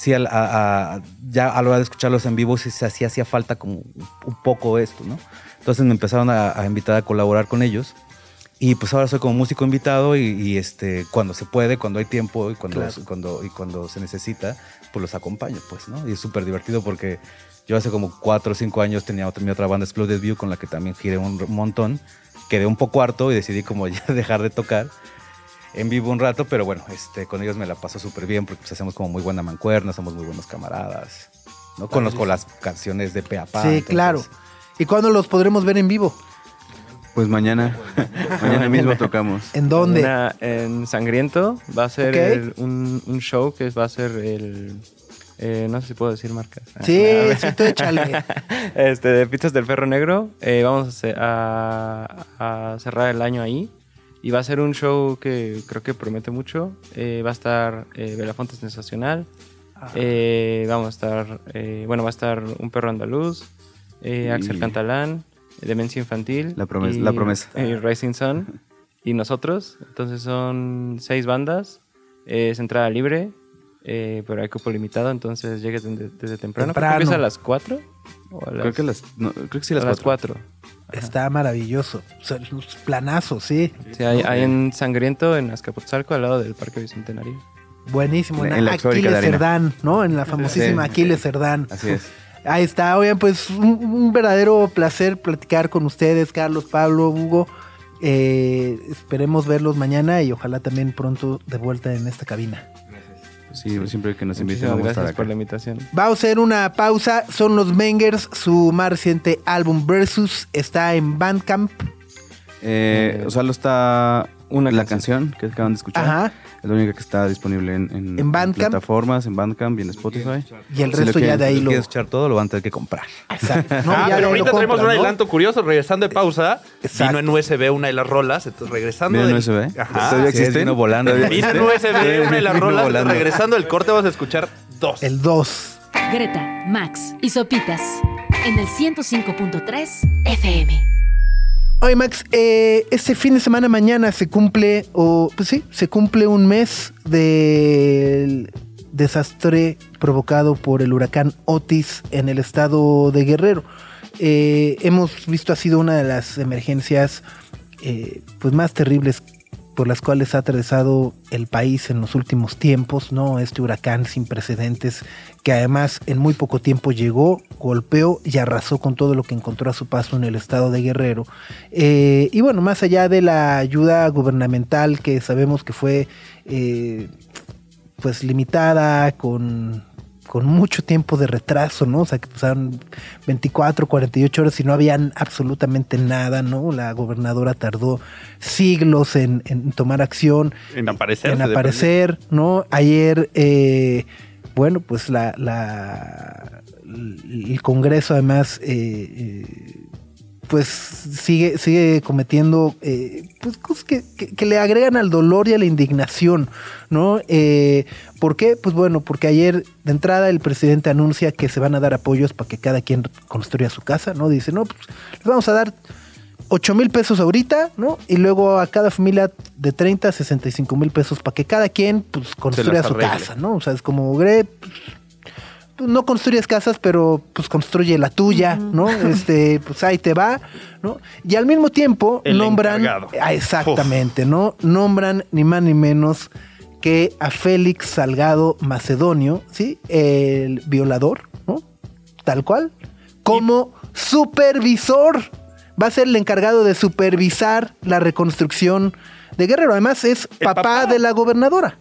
[SPEAKER 8] sí, al- a- a- ya a la hora de escucharlos en vivo, sí, sí hacía falta como un poco esto, ¿no? Entonces me empezaron a, a invitar a colaborar con ellos. Y pues ahora soy como músico invitado y, y, este, cuando se puede, cuando hay tiempo y cuando,
[SPEAKER 2] Claro.
[SPEAKER 8] cuando, y cuando se necesita, pues los acompaño, pues, ¿no? Y es súper divertido porque yo hace como cuatro o cinco años tenía otra, mi otra banda Exploded View con la que también giré un montón. Quedé un poco harto y decidí como ya dejar de tocar en vivo un rato, pero bueno, este, con ellos me la paso súper bien porque pues, hacemos como muy buena mancuerna, somos muy buenos camaradas, ¿no? Conozco las canciones de pe a pa.
[SPEAKER 2] sí,
[SPEAKER 8] entonces-
[SPEAKER 2] claro. ¿Y cuándo los podremos ver en vivo?
[SPEAKER 7] Pues mañana, mañana mismo tocamos.
[SPEAKER 2] ¿En dónde?
[SPEAKER 6] Una- en Sangriento va a ser el- un, un show que va a ser el... eh, no sé si puedo decir marcas.
[SPEAKER 2] Sí, sí, tú échale.
[SPEAKER 6] este, de Pizzas del Ferro Negro. Eh, vamos a, ce- a- a cerrar el año ahí. Y va a ser un show que creo que promete mucho. Eh, va a estar eh, Belafonte Sensacional. Eh, vamos a estar, eh, bueno, va a estar Un Perro Andaluz, eh,
[SPEAKER 7] Y-
[SPEAKER 6] Axel Cantalán, Demencia Infantil.
[SPEAKER 7] La promesa-
[SPEAKER 6] y-
[SPEAKER 7] la promesa.
[SPEAKER 6] y Rising Sun. y nosotros. Entonces son seis bandas. Es entrada libre. eh, pero hay cupo limitado, entonces llegues desde, desde temprano. Creo que
[SPEAKER 2] Temprano.
[SPEAKER 6] empieza a las 4. O a las,
[SPEAKER 7] Creo que las, no, creo que sí
[SPEAKER 6] a
[SPEAKER 7] las,
[SPEAKER 6] las
[SPEAKER 7] cuatro.
[SPEAKER 6] 4.
[SPEAKER 2] Está maravilloso. O sea, los planazos, sí.
[SPEAKER 6] Sí, hay, hay en Sangriento, en Azcapotzalco, al lado del Parque Bicentenario.
[SPEAKER 2] Buenísimo.
[SPEAKER 7] En
[SPEAKER 2] En
[SPEAKER 7] la
[SPEAKER 2] Aquiles. Cerdán, ¿no? En la famosísima
[SPEAKER 7] Sí.
[SPEAKER 2] Aquiles Cerdán.
[SPEAKER 7] Así es.
[SPEAKER 2] Ahí está. Oigan, pues un, un verdadero placer platicar con ustedes, Carlos, Pablo, Hugo. Eh, esperemos verlos mañana y ojalá también pronto de vuelta en esta cabina.
[SPEAKER 7] Sí, siempre que nos inviten
[SPEAKER 6] Muchísimas
[SPEAKER 7] vamos a estar
[SPEAKER 6] gracias
[SPEAKER 7] acá.
[SPEAKER 6] por la invitación.
[SPEAKER 2] Vamos a hacer una pausa. Son los Mengers. Su más reciente álbum Versus está en Bandcamp.
[SPEAKER 7] Eh, o sea, lo está
[SPEAKER 6] Una
[SPEAKER 7] la
[SPEAKER 6] canción.
[SPEAKER 7] canción que acaban de escuchar.
[SPEAKER 2] Ajá.
[SPEAKER 7] Es la única que está disponible en, en,
[SPEAKER 2] En Bandcamp.
[SPEAKER 7] plataformas, en Bandcamp y en Spotify.
[SPEAKER 2] Y el
[SPEAKER 7] Si
[SPEAKER 2] resto ya de ahí
[SPEAKER 8] Si
[SPEAKER 2] lo.
[SPEAKER 8] quieres escuchar todo, lo van a tener que comprar.
[SPEAKER 2] Exacto. No,
[SPEAKER 4] ah,
[SPEAKER 2] ya
[SPEAKER 4] pero ahorita tenemos un
[SPEAKER 2] ¿no?
[SPEAKER 4] adelanto curioso. Regresando de pausa,
[SPEAKER 2] Exacto.
[SPEAKER 4] vino en USB una de las rolas. Entonces, regresando.
[SPEAKER 7] ¿Vino en USB?
[SPEAKER 4] Ajá.
[SPEAKER 7] ¿Todavía
[SPEAKER 8] Sí,
[SPEAKER 7] existen?
[SPEAKER 8] vino volando.
[SPEAKER 7] ¿Todavía
[SPEAKER 4] Vino en? USB una de las rolas.
[SPEAKER 8] volando.
[SPEAKER 4] Regresando del corte, vamos a escuchar dos.
[SPEAKER 2] El 2.
[SPEAKER 1] Greta, Max y Sopitas en el 105.3 FM.
[SPEAKER 2] Oye, Max, eh, este fin de semana mañana se cumple, o pues sí, se cumple un mes del desastre provocado por el huracán Otis en el estado de Guerrero. Eh, hemos visto ha sido una de las emergencias eh, pues más terribles las cuales ha atravesado el país en los últimos tiempos, ¿no? Este huracán sin precedentes que además en muy poco tiempo llegó, golpeó y arrasó con todo lo que encontró a su paso en el estado de Guerrero. Eh, y bueno, más allá de la ayuda gubernamental que sabemos que fue eh, pues limitada, con, con mucho tiempo de retraso, ¿no? O sea, que pasaron 24, 48 horas y no habían absolutamente nada, ¿no? La gobernadora tardó siglos en, en tomar acción
[SPEAKER 4] En aparecer.
[SPEAKER 2] en aparecer, ¿no? Ayer, eh, bueno, pues la, la- el Congreso además, eh, eh, pues sigue, sigue cometiendo, eh, pues cosas que, que- que le agregan al dolor y a la indignación, ¿no? Eh, ¿Por qué? Pues bueno, porque ayer de entrada el presidente anuncia que se van a dar apoyos para que cada quien construya su casa, ¿no? Dice, no, pues les vamos a dar 8 mil pesos ahorita, ¿no? Y luego a cada familia de 30 a 65 mil pesos para que cada quien pues construya su
[SPEAKER 4] arregle.
[SPEAKER 2] casa, ¿no? O sea, es como, Gre, pues, no construyes casas, pero pues construye la tuya, ¿no? Este, pues ahí te va, ¿no? Y al mismo tiempo
[SPEAKER 4] El
[SPEAKER 2] nombran... Ah, exactamente, ¿no? Nombran ni más ni menos que a Félix Salgado Macedonio, ¿sí? El violador, ¿no? Tal cual, como supervisor. Va a ser el encargado de supervisar la reconstrucción de Guerrero. Además, es papá. de la gobernadora.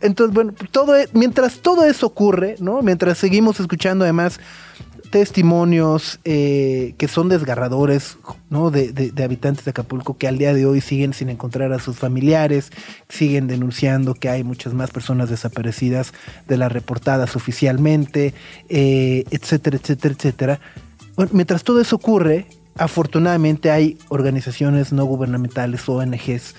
[SPEAKER 2] Entonces, bueno, todo, e- mientras todo eso ocurre, ¿no? Mientras seguimos escuchando además testimonios eh, que son desgarradores, ¿no? De, habitantes de Acapulco que al día de hoy siguen sin encontrar a sus familiares, siguen denunciando que hay muchas más personas desaparecidas de las reportadas oficialmente, eh, etcétera, etcétera, etcétera. Mientras todo eso ocurre, afortunadamente hay organizaciones no gubernamentales, ONGs,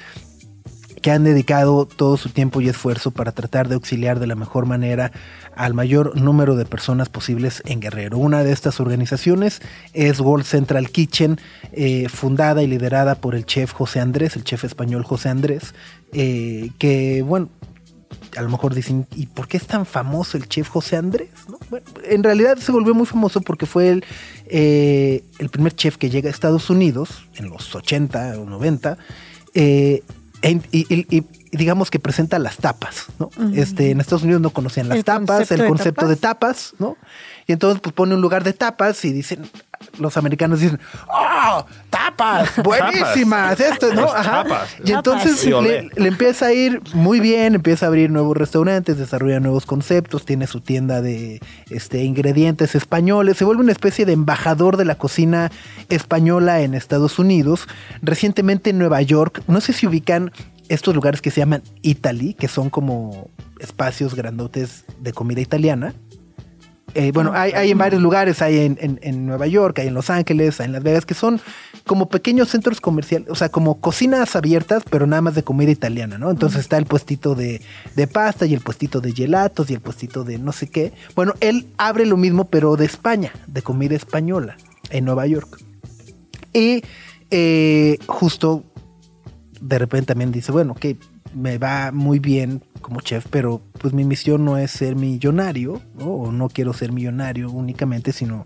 [SPEAKER 2] que han dedicado todo su tiempo y esfuerzo para tratar de auxiliar de la mejor manera al mayor número de personas posibles en Guerrero. Una de estas organizaciones es World Central Kitchen, eh, fundada y liderada por el chef José Andrés, el chef español José Andrés, eh, que bueno, a lo mejor dicen, ¿y por qué es tan famoso el chef José Andrés? ¿No? Bueno, en realidad se volvió muy famoso porque fue el, eh, el primer chef que llega a Estados Unidos en los 80 o 90 eh, en- y, y- y digamos que presenta las tapas, ¿no? este, en Estados Unidos no conocían las
[SPEAKER 3] El
[SPEAKER 2] tapas,
[SPEAKER 3] concepto
[SPEAKER 2] el
[SPEAKER 3] de
[SPEAKER 2] concepto de tapas, ¿no? Y entonces pues pone un lugar de tapas y dicen, los americanos dicen, ¡oh! ¡Tapas! ¡Buenísimas! Esto, ¿no? Ajá.
[SPEAKER 4] tapas.
[SPEAKER 2] Y entonces le, le empieza a ir muy bien, empieza a abrir nuevos restaurantes, desarrolla nuevos conceptos, tiene su tienda de este, ingredientes españoles, se vuelve una especie de embajador de la cocina española en Estados Unidos. Recientemente en Nueva York, no sé si ubican estos lugares que se llaman Italy, que son como espacios grandotes de comida italiana. Eh, bueno, hay, hay en varios lugares, hay en, en- en Nueva York, hay en Los Ángeles, hay en Las Vegas, que son como pequeños centros comerciales, o sea, como cocinas abiertas, pero nada más de comida italiana, ¿no? Entonces está el puestito de, de pasta y el puestito de gelatos y el puestito de no sé qué. Bueno, él abre lo mismo, pero de España, de comida española, en Nueva York. Y eh, justo de repente también dice, bueno, que me va muy bien como chef, pero pues mi misión no es ser millonario, o no quiero ser millonario únicamente, sino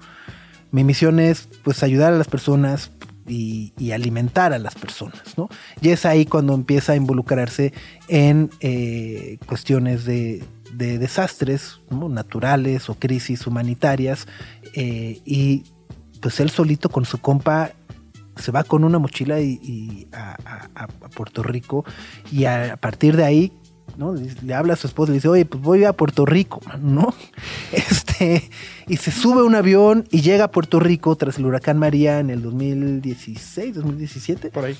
[SPEAKER 2] mi misión es pues ayudar a las personas y, alimentar a las personas, ¿no? Y es ahí cuando empieza a involucrarse en eh, cuestiones de, de desastres naturales o crisis humanitarias eh, y pues él solito con su compa se va con una mochila y, a, Puerto Rico y a partir de ahí ¿no? Le, habla a su esposa y le dice, oye, pues voy a Puerto Rico, ¿no? Este, y se sube a un avión y llega a Puerto Rico tras el huracán María en el 2016, 2017,
[SPEAKER 4] Por ahí.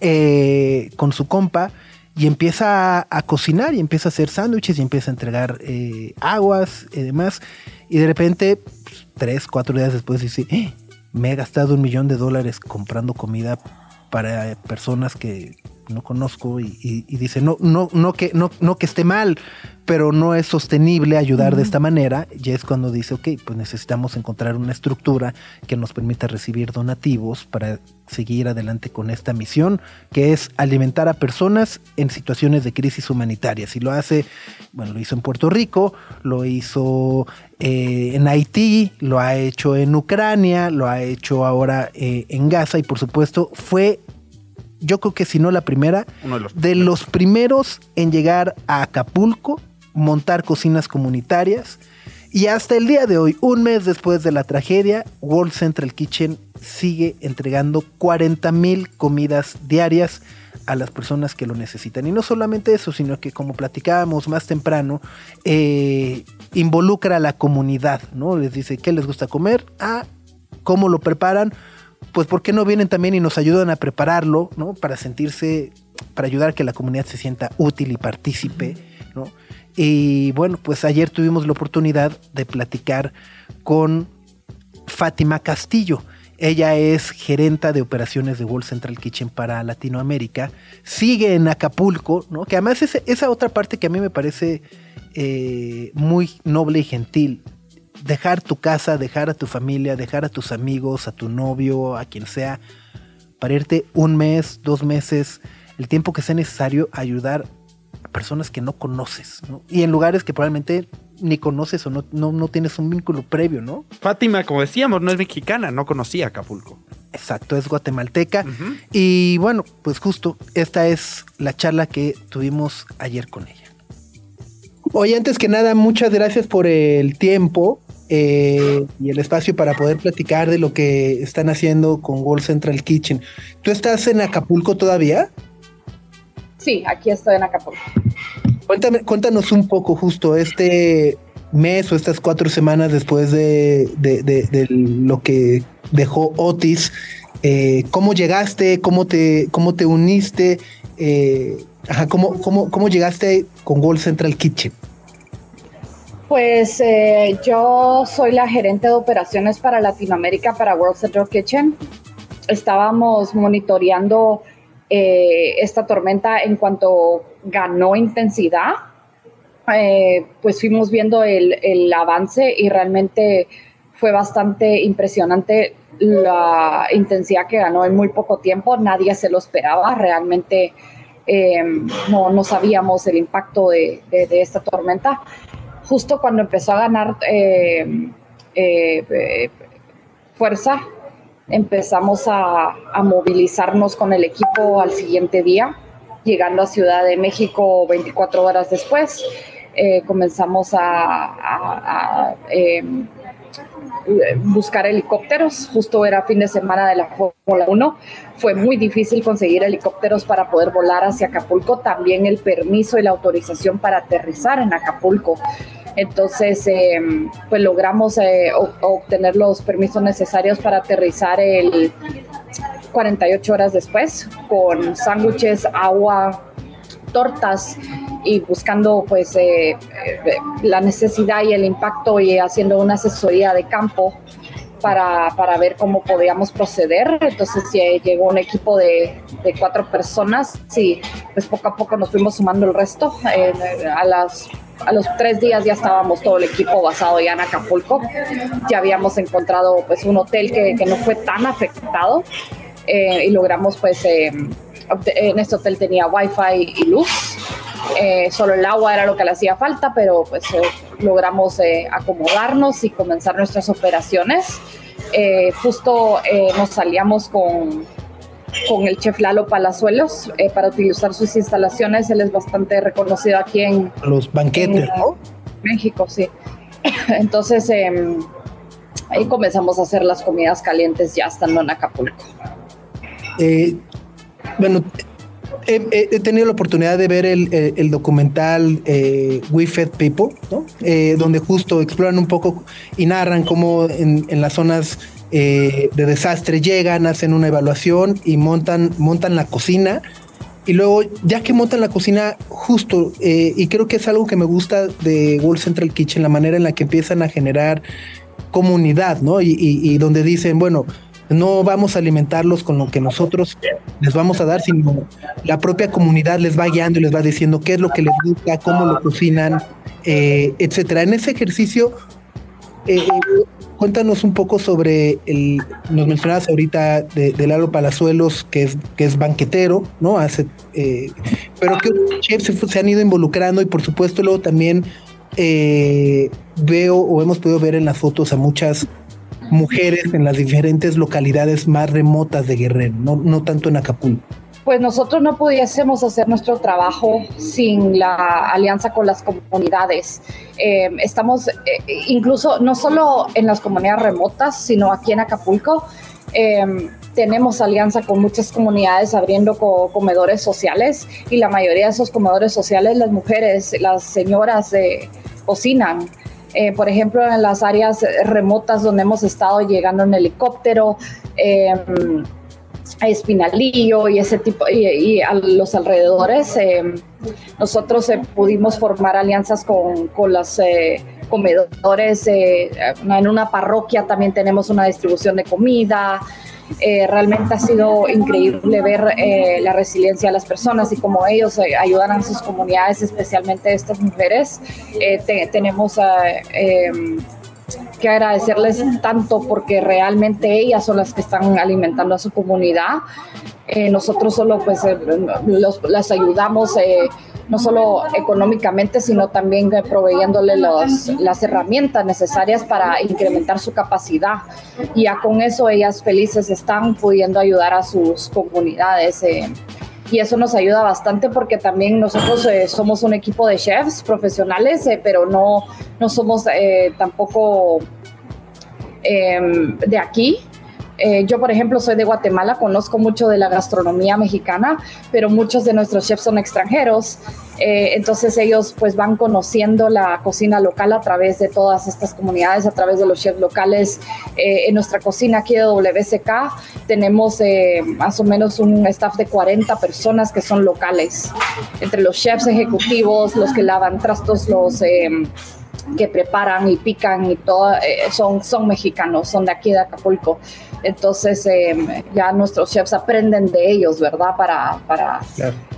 [SPEAKER 2] eh, con su compa y empieza a, a cocinar y empieza a hacer sándwiches y empieza a entregar eh, aguas y demás. Y de repente, pues, tres, cuatro días después dice, "Eh, me he gastado un millón de dólares comprando comida para personas que no conozco y, y- y dice, no, no, no, que, no, no que esté mal, pero no es sostenible ayudar de esta manera. Y es cuando dice, ok, pues necesitamos encontrar una estructura que nos permita recibir donativos para seguir adelante con esta misión, que es alimentar a personas en situaciones de crisis humanitarias. Y lo hace, bueno, lo hizo en Puerto Rico, lo hizo eh, en Haití, lo ha hecho en Ucrania, lo ha hecho ahora eh, en Gaza y por supuesto fue yo creo que si no la primera,
[SPEAKER 4] Uno de los
[SPEAKER 2] de los primeros en llegar a Acapulco, montar cocinas comunitarias. Y hasta el día de hoy, un mes después de la tragedia, World Central Kitchen sigue entregando 40 mil comidas diarias a las personas que lo necesitan. Y no solamente eso, sino que como platicábamos más temprano, eh, involucra a la comunidad, ¿no? Les dice qué les gusta comer, ah, cómo lo preparan, pues por qué no vienen también y nos ayudan a prepararlo, ¿no? Para sentirse, para ayudar a que la comunidad se sienta útil y partícipe, ¿no? Y bueno, pues ayer tuvimos la oportunidad de platicar con Fátima Castillo. Ella es gerenta de operaciones de World Central Kitchen para Latinoamérica. Sigue en Acapulco, ¿no? Que además es esa otra parte que a mí me parece eh, muy noble y gentil. Dejar tu casa, dejar a tu familia, dejar a tus amigos, a tu novio, a quien sea, para irte un mes, dos meses, el tiempo que sea necesario a ayudar a personas que no conoces, ¿no? Y en lugares que probablemente ni conoces o no, no, no tienes un vínculo previo, ¿no?
[SPEAKER 4] Fátima, como decíamos, no es mexicana, no conocía Acapulco.
[SPEAKER 2] Exacto, es guatemalteca. Y bueno, pues justo esta es la charla que tuvimos ayer con ella. Oye, antes que nada, muchas gracias por el tiempo eh, y el espacio para poder platicar de lo que están haciendo con World Central Kitchen. ¿Tú estás en Acapulco todavía?
[SPEAKER 9] Sí, aquí estoy en Acapulco.
[SPEAKER 2] Cuéntame, cuéntanos un poco justo este mes o estas cuatro semanas después de, de- de- de lo que dejó Otis. eh, ¿Cómo llegaste? ¿Cómo te, cómo te uniste? Eh, ajá, ¿cómo, cómo, ¿Cómo llegaste con World Central Kitchen?
[SPEAKER 9] Pues eh, yo soy la gerente de operaciones para Latinoamérica para World Central Kitchen. Estábamos monitoreando eh, esta tormenta en cuanto ganó intensidad. Eh, pues fuimos viendo el, avance y realmente fue bastante impresionante la intensidad que ganó en muy poco tiempo. Nadie se lo esperaba. Realmente no, sabíamos el impacto de esta tormenta. Justo cuando empezó a ganar eh, eh, fuerza, empezamos a, movilizarnos con el equipo al siguiente día, llegando a Ciudad de México 24 horas después. eh, comenzamos a, buscar helicópteros. Justo era fin de semana de la Fórmula 1. Fue muy difícil conseguir helicópteros para poder volar hacia Acapulco. También el permiso y la autorización para aterrizar en Acapulco. Entonces, eh, pues logramos eh, obtener los permisos necesarios para aterrizar el 48 horas después con sándwiches, agua, tortas y buscando pues eh, eh, la necesidad y el impacto y haciendo una asesoría de campo para, para ver cómo podíamos proceder. Entonces llegó un equipo de, cuatro personas y pues poco a poco nos fuimos sumando el resto. A, las, a los tres días ya estábamos todo el equipo basado ya en Acapulco. Ya habíamos encontrado pues un hotel que, que no fue tan afectado eh, y logramos pues eh, en este hotel tenía wifi y luz. Eh, solo el agua era lo que le hacía falta, pero pues logramos acomodarnos y comenzar nuestras operaciones. Justo nos salíamos con, con el chef Lalo Palazuelos eh, para utilizar sus instalaciones. Él es bastante reconocido aquí en,
[SPEAKER 2] Los banquetes, ¿no?
[SPEAKER 9] México, sí. Entonces em, ahí comenzamos a hacer las comidas calientes ya estando en Acapulco.
[SPEAKER 2] Eh, bueno, he, he- he tenido la oportunidad de ver el, el- el documental eh, We Fed People, ¿no? Eh, donde justo exploran un poco y narran cómo en, en las zonas eh, de desastre llegan, hacen una evaluación y montan, montan la cocina. Y luego, ya que montan la cocina, justo, eh, y creo que es algo que me gusta de World Central Kitchen, la manera en la que empiezan a generar comunidad, ¿no? Y, y- y donde dicen, bueno, no vamos a alimentarlos con lo que nosotros les vamos a dar, sino la propia comunidad les va guiando y les va diciendo qué es lo que les gusta, cómo lo cocinan, eh, etcétera. En ese ejercicio, eh, cuéntanos un poco sobre el, nos mencionabas ahorita de, de Lalo Palazuelos, que es, que es banquetero, ¿no? Hace, eh, pero que chefs se, se han ido involucrando y por supuesto luego también eh, veo o hemos podido ver en las fotos a muchas mujeres en las diferentes localidades más remotas de Guerrero, no, no tanto en Acapulco.
[SPEAKER 9] Pues nosotros no pudiésemos hacer nuestro trabajo sin la alianza con las comunidades. Eh, estamos eh, incluso no solo en las comunidades remotas, sino aquí en Acapulco. eh, tenemos alianza con muchas comunidades abriendo co- comedores sociales y la mayoría de esos comedores sociales las mujeres, las señoras cocinan. Por ejemplo, en las áreas remotas donde hemos estado llegando en helicóptero, Espinalillo y ese tipo y, a los alrededores eh, nosotros eh, pudimos formar alianzas con, con los eh, comedores en una parroquia también tenemos una distribución de comida. Realmente ha sido increíble ver la resiliencia de las personas y cómo ellos ayudan a sus comunidades especialmente estas mujeres. Te- tenemos em, que agradecerles tanto porque realmente ellas son las que están alimentando a su comunidad. Eh, nosotros solo pues eh, las ayudamos eh, no solo económicamente, sino también eh, proveyéndole las herramientas necesarias para incrementar su capacidad. Y ya con eso ellas felices están pudiendo ayudar a sus comunidades. Y eso nos ayuda bastante porque también nosotros eh, somos un equipo de chefs profesionales, eh, pero no, no somos eh, tampoco em, de aquí. Eh, yo, por ejemplo, soy de Guatemala, conozco mucho de la gastronomía mexicana, pero muchos de nuestros chefs son extranjeros. Eh, entonces ellos pues van conociendo la cocina local a través de todas estas comunidades, a través de los chefs locales. Eh, en nuestra cocina aquí de WSK tenemos más o menos un staff de 40 personas que son locales, entre los chefs ejecutivos, los que lavan trastos, los... em, que preparan y pican y todo, eh, son, son mexicanos, son de aquí de Acapulco. Entonces eh, ya nuestros chefs aprenden de ellos, ¿verdad? Para, para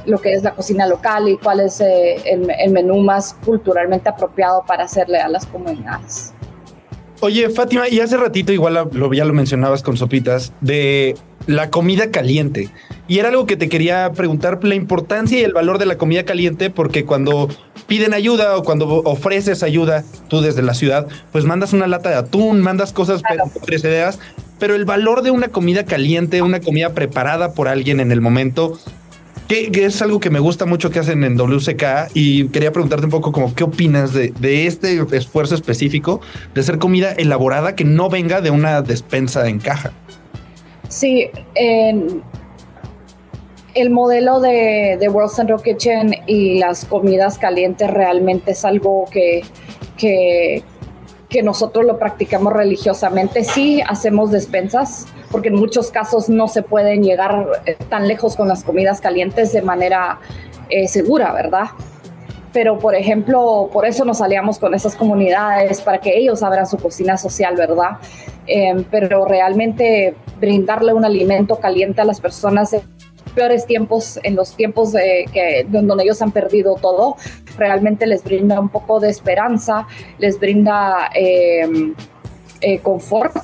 [SPEAKER 9] lo que es la cocina local y cuál es eh, el, el menú más culturalmente apropiado para hacerle a las comunidades.
[SPEAKER 10] Oye, Fátima, y hace ratito igual lo, ya lo mencionabas con sopitas, de la comida caliente. Y era algo que te quería preguntar, la importancia y el valor de la comida caliente, porque cuando piden ayuda o cuando ofreces ayuda tú desde la ciudad, pues mandas una lata de atún, mandas cosas precederas, pero el valor de una comida caliente, una comida preparada por alguien en el momento, que, es algo que me gusta mucho que hacen en WCK y quería preguntarte un poco como qué opinas de, de este esfuerzo específico de hacer comida elaborada que no venga de una despensa en caja.
[SPEAKER 9] Sí, el modelo de, de World Central Kitchen y las comidas calientes realmente es algo que, que, que nosotros lo practicamos religiosamente. Sí, hacemos despensas, porque en muchos casos no se pueden llegar eh, tan lejos con las comidas calientes de manera eh, segura, ¿verdad? pero por ejemplo, por eso nos aliamos con esas comunidades, para que ellos abran su cocina social, ¿verdad? Eh, pero realmente brindarle un alimento caliente a las personas en peores tiempos, en los tiempos de que, donde ellos han perdido todo, realmente les brinda un poco de esperanza, les brinda eh, eh, confort.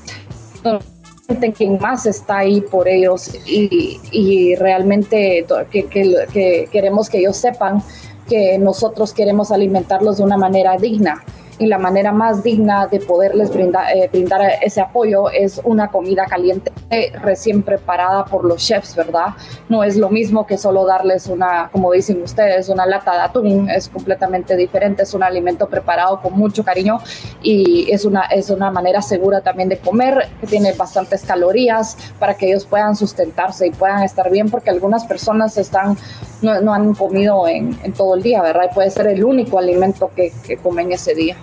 [SPEAKER 9] Sienten quien más está ahí por ellos y, y realmente que- que queremos que ellos sepan que nosotros queremos alimentarlos de una manera digna y la manera más digna de poderles eh, brindar ese apoyo es una comida caliente recién preparada por los chefs, ¿verdad? No es lo mismo que solo darles una, como dicen ustedes, una lata de atún, es completamente diferente, es un alimento preparado con mucho cariño y es una, es una manera segura también de comer, que tiene bastantes calorías para que ellos puedan sustentarse y puedan estar bien, porque algunas personas están, no, no han comido en, en todo el día, ¿verdad? Y puede ser el único alimento que comen ese día.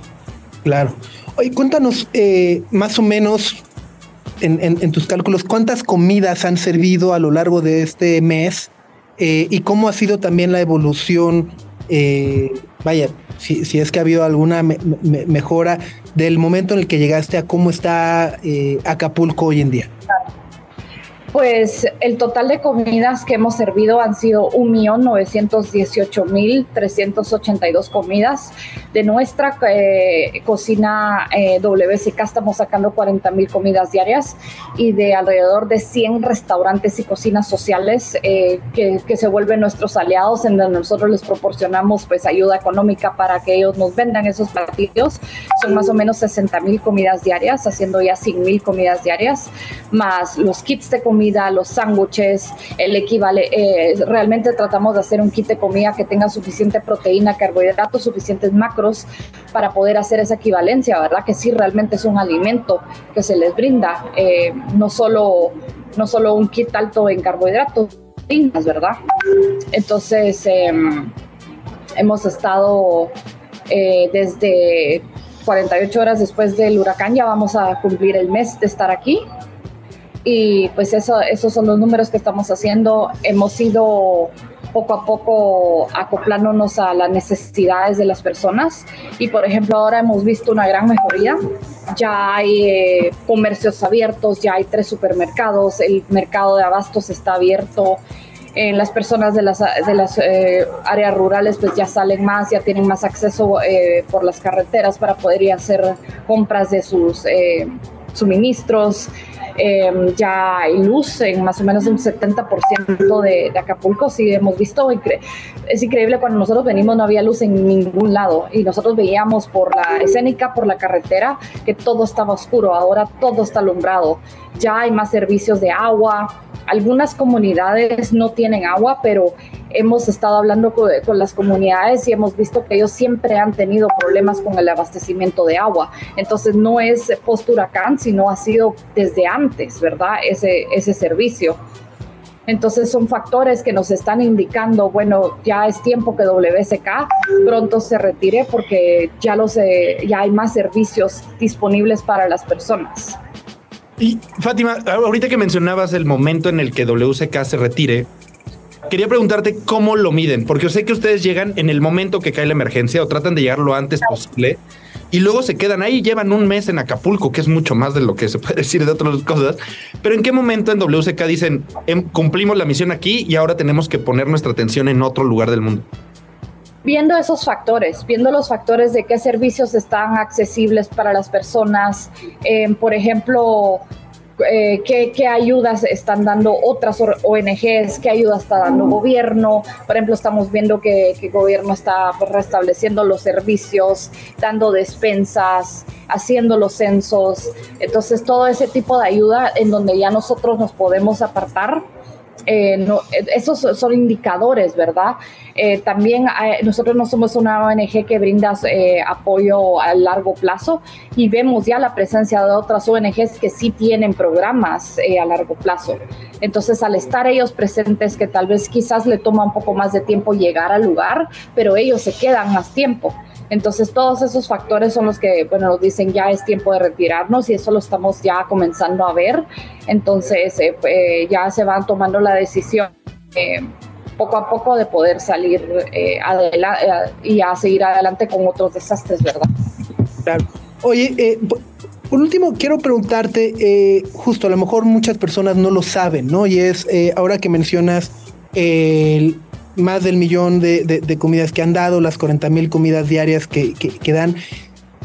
[SPEAKER 2] Claro. Oye, cuéntanos eh, más o menos en, tus cálculos cuántas comidas han servido a lo largo de este mes eh, y cómo ha sido también la evolución, eh, vaya, si, es que ha habido alguna me- me- mejora del momento en el que llegaste a cómo está eh, Acapulco hoy en día.
[SPEAKER 9] Pues el total de comidas que hemos servido han sido 1.918.382 comidas. De nuestra eh, cocina eh, WSK estamos sacando 40.000 comidas diarias y de alrededor de 100 restaurantes y cocinas sociales eh, que, que se vuelven nuestros aliados, en donde nosotros les proporcionamos pues ayuda económica para que ellos nos vendan esos platillos. Son más o menos 60.000 comidas diarias, haciendo ya 100.000 comidas diarias, más los kits de comida comida, los sándwiches, el equivalente, realmente tratamos de hacer un kit de comida que tenga suficiente proteína, carbohidratos, suficientes macros para poder hacer esa equivalencia, ¿verdad? Que sí realmente es un alimento que se les brinda, eh, no, solo, no solo un kit alto en carbohidratos, ¿verdad? Entonces, em, hemos estado eh, desde 48 horas después del huracán, ya vamos a cumplir el mes de estar aquí. Y pues eso, esos son los números que estamos haciendo. Hemos ido poco a poco acoplándonos a las necesidades de las personas. Y por ejemplo, ahora hemos visto una gran mejoría. Ya hay eh, comercios abiertos, ya hay tres supermercados, el mercado de abastos está abierto. En las personas de las, de las eh, áreas rurales pues ya salen más, ya tienen más acceso eh, por las carreteras para poder ir a hacer compras de sus eh, suministros. Eh, ya hay luz en más o menos un 70% de, de Acapulco, sí hemos visto, es increíble cuando nosotros venimos no había luz en ningún lado y nosotros veíamos por la escénica, por la carretera, que todo estaba oscuro, ahora todo está alumbrado, ya hay más servicios de agua, algunas comunidades no tienen agua, pero hemos estado hablando con, con las comunidades y hemos visto que ellos siempre han tenido problemas con el abastecimiento de agua. Entonces no es post huracán, sino ha sido desde antes, ¿verdad? Ese, ese servicio. Entonces son factores que nos están indicando, bueno, ya es tiempo que WSK pronto se retire porque ya, los, eh, ya hay más servicios disponibles para las personas.
[SPEAKER 10] Y Fátima, ahorita que mencionabas el momento en el que WCK se retire, quería preguntarte cómo lo miden, porque yo sé que ustedes llegan en el momento que cae la emergencia o tratan de llegar lo antes posible y luego se quedan ahí, llevan un mes en Acapulco, que es mucho más de lo que se puede decir de otras cosas. Pero ¿en qué momento en WCK dicen, "Em, cumplimos la misión aquí y ahora tenemos que poner nuestra atención en otro lugar del mundo?
[SPEAKER 9] viendo esos factores, viendo los factores de qué servicios están accesibles para las personas, eh, por ejemplo, eh, qué, ayudas están dando otras ONGs, qué ayuda está dando gobierno. Por ejemplo, estamos viendo que, que el gobierno está pues, restableciendo los servicios, dando despensas, haciendo los censos. Entonces, todo ese tipo de ayuda en donde ya nosotros nos podemos apartar eh, eh, esos son indicadores, ¿verdad? Eh, también eh, nosotros no somos una ONG que brinda apoyo a largo plazo y vemos ya la presencia de otras ONGs que sí tienen programas a largo plazo. Entonces, al estar ellos presentes, que tal vez quizás le toma un poco más de tiempo llegar al lugar, pero ellos se quedan más tiempo. Entonces, todos esos factores son los que, bueno, nos dicen ya es tiempo de retirarnos y eso lo estamos ya comenzando a ver. Entonces, eh, eh, ya se van tomando la decisión eh, poco a poco de poder salir eh, adela- eh, y a seguir adelante con otros desastres, ¿verdad?
[SPEAKER 2] Claro. Oye, por último, quiero preguntarte, eh, justo a lo mejor muchas personas no lo saben, ¿no? Y es, eh, ahora que mencionas el más del millón de, de- comidas que han dado, las 40 mil comidas diarias que, que- dan,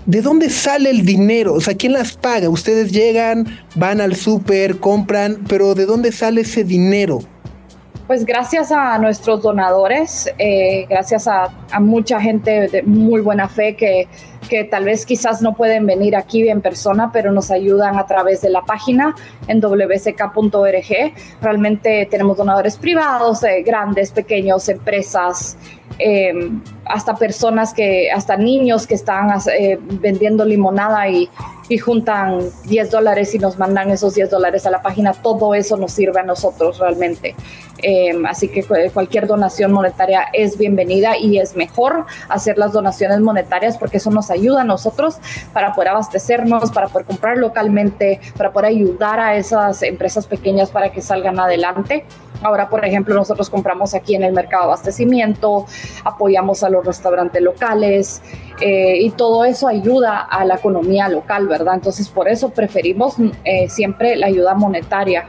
[SPEAKER 2] ¿de dónde sale el dinero? O sea, ¿quién las paga? Ustedes llegan, van al súper, compran, pero ¿de dónde sale ese dinero?
[SPEAKER 9] Pues gracias a nuestros donadores, eh, gracias a mucha gente de muy buena fe que, que tal vez quizás no pueden venir aquí en persona, pero nos ayudan a través de la página en wck.org. Realmente tenemos donadores privados, eh, grandes, pequeños, empresas, eh, hasta personas que, hasta niños que están eh, vendiendo limonada y, juntan 10 dólares y nos mandan esos 10 dólares a la página. Todo eso nos sirve a nosotros realmente. Eh, así que cu- cualquier donación monetaria es bienvenida y es mejor hacer las donaciones monetarias porque eso nos ayuda a nosotros para poder abastecernos, para poder comprar localmente, para poder ayudar a esas empresas pequeñas para que salgan adelante. Ahora, por ejemplo, nosotros compramos aquí en el mercado de abastecimiento, apoyamos a los restaurantes locales eh, y todo eso ayuda a la economía local, ¿verdad? Entonces, por eso preferimos eh, siempre la ayuda monetaria.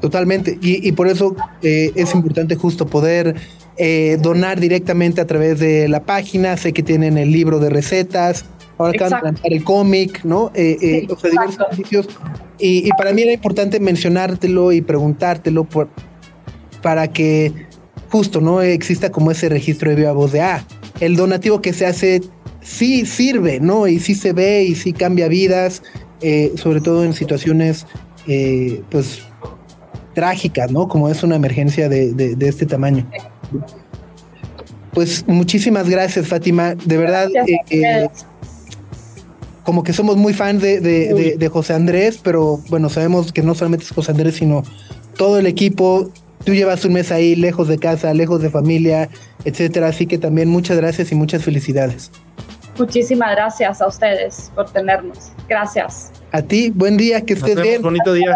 [SPEAKER 2] Totalmente. Y, y por eso eh, es importante justo poder eh, donar directamente a través de la página. Sé que tienen el libro de recetas. Ahora acaban de lanzar el cómic, ¿no? Eh, eh, o sea, diversos servicios. Y, y para mí era importante mencionártelo y preguntártelo por, para que justo no exista como ese registro de viva voz de ah, el donativo que se hace sí sirve, ¿no? Y sí se ve y sí cambia vidas, eh, sobre todo en situaciones eh, pues trágicas, ¿no? Como es una emergencia de, de- de este tamaño. Pues muchísimas gracias, Fátima. De verdad,
[SPEAKER 9] Gracias
[SPEAKER 2] eh. Como que somos muy fans de, de- de- de José Andrés, pero bueno, sabemos que no solamente es José Andrés, sino todo el equipo. Tú llevas un mes ahí, lejos de casa, lejos de familia, etcétera. Así que también muchas gracias y muchas felicidades.
[SPEAKER 9] Muchísimas gracias a ustedes por tenernos. Gracias.
[SPEAKER 2] A ti, buen día, que
[SPEAKER 10] Nos
[SPEAKER 2] estés
[SPEAKER 10] vemos,
[SPEAKER 2] bien.
[SPEAKER 10] bonito día.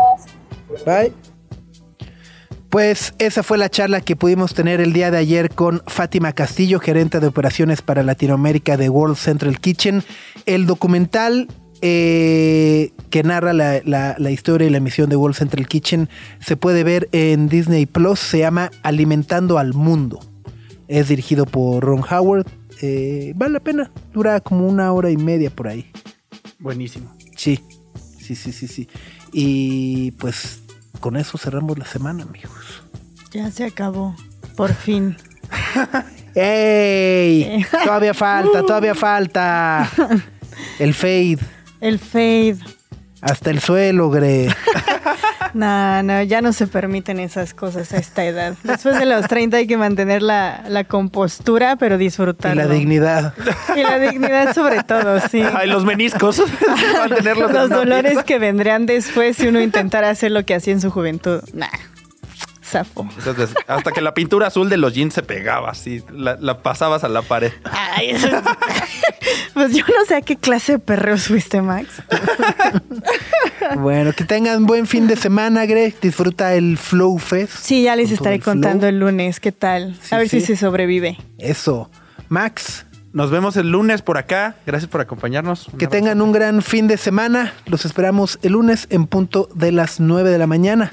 [SPEAKER 2] Bye. Pues esa fue la charla que pudimos tener el día de ayer con Fátima Castillo, gerente de operaciones para Latinoamérica de World Central Kitchen. El documental eh, que narra la, la- la historia y la misión de World Central Kitchen se puede ver en Disney Plus. Se llama Alimentando al Mundo. Es dirigido por Ron Howard. Eh, vale la pena. Dura como una hora y media por ahí.
[SPEAKER 4] Buenísimo.
[SPEAKER 2] Sí, sí, sí, sí, sí. Y pues con eso cerramos la semana, amigos.
[SPEAKER 3] Ya se acabó. Por fin.
[SPEAKER 2] ¡Ey! Todavía falta, todavía falta. El fade.
[SPEAKER 3] El fade.
[SPEAKER 2] Hasta el suelo, Gre.
[SPEAKER 3] No, no, ya no se permiten esas cosas a esta edad. Después de los 30 hay que mantener la, la compostura, pero
[SPEAKER 2] Y
[SPEAKER 3] disfrutarlo.
[SPEAKER 2] la dignidad.
[SPEAKER 3] Y la dignidad sobre todo, sí.
[SPEAKER 4] Ay, los meniscos.
[SPEAKER 3] Los dolores que vendrían después si uno intentara hacer lo que hacía en su juventud. Nah,
[SPEAKER 4] Entonces, hasta que la pintura azul de los jeans se pegaba así, la, la pasabas a la pared.
[SPEAKER 3] Ay, eso- pues yo no sé a qué clase de perreos fuiste, Max.
[SPEAKER 2] Bueno, que tengan buen fin de semana, Gre. Disfruta el Flow Fest.
[SPEAKER 3] Sí, ya les
[SPEAKER 2] Con
[SPEAKER 3] estaré
[SPEAKER 2] el flow.
[SPEAKER 3] contando el lunes qué tal.
[SPEAKER 2] Sí,
[SPEAKER 3] a ver
[SPEAKER 2] sí.
[SPEAKER 3] si se sobrevive.
[SPEAKER 2] Eso. Max,
[SPEAKER 4] Nos vemos el lunes por acá. Gracias por acompañarnos.
[SPEAKER 2] que tengan un gran fin de semana. Los esperamos el lunes en punto de las 9 de la mañana.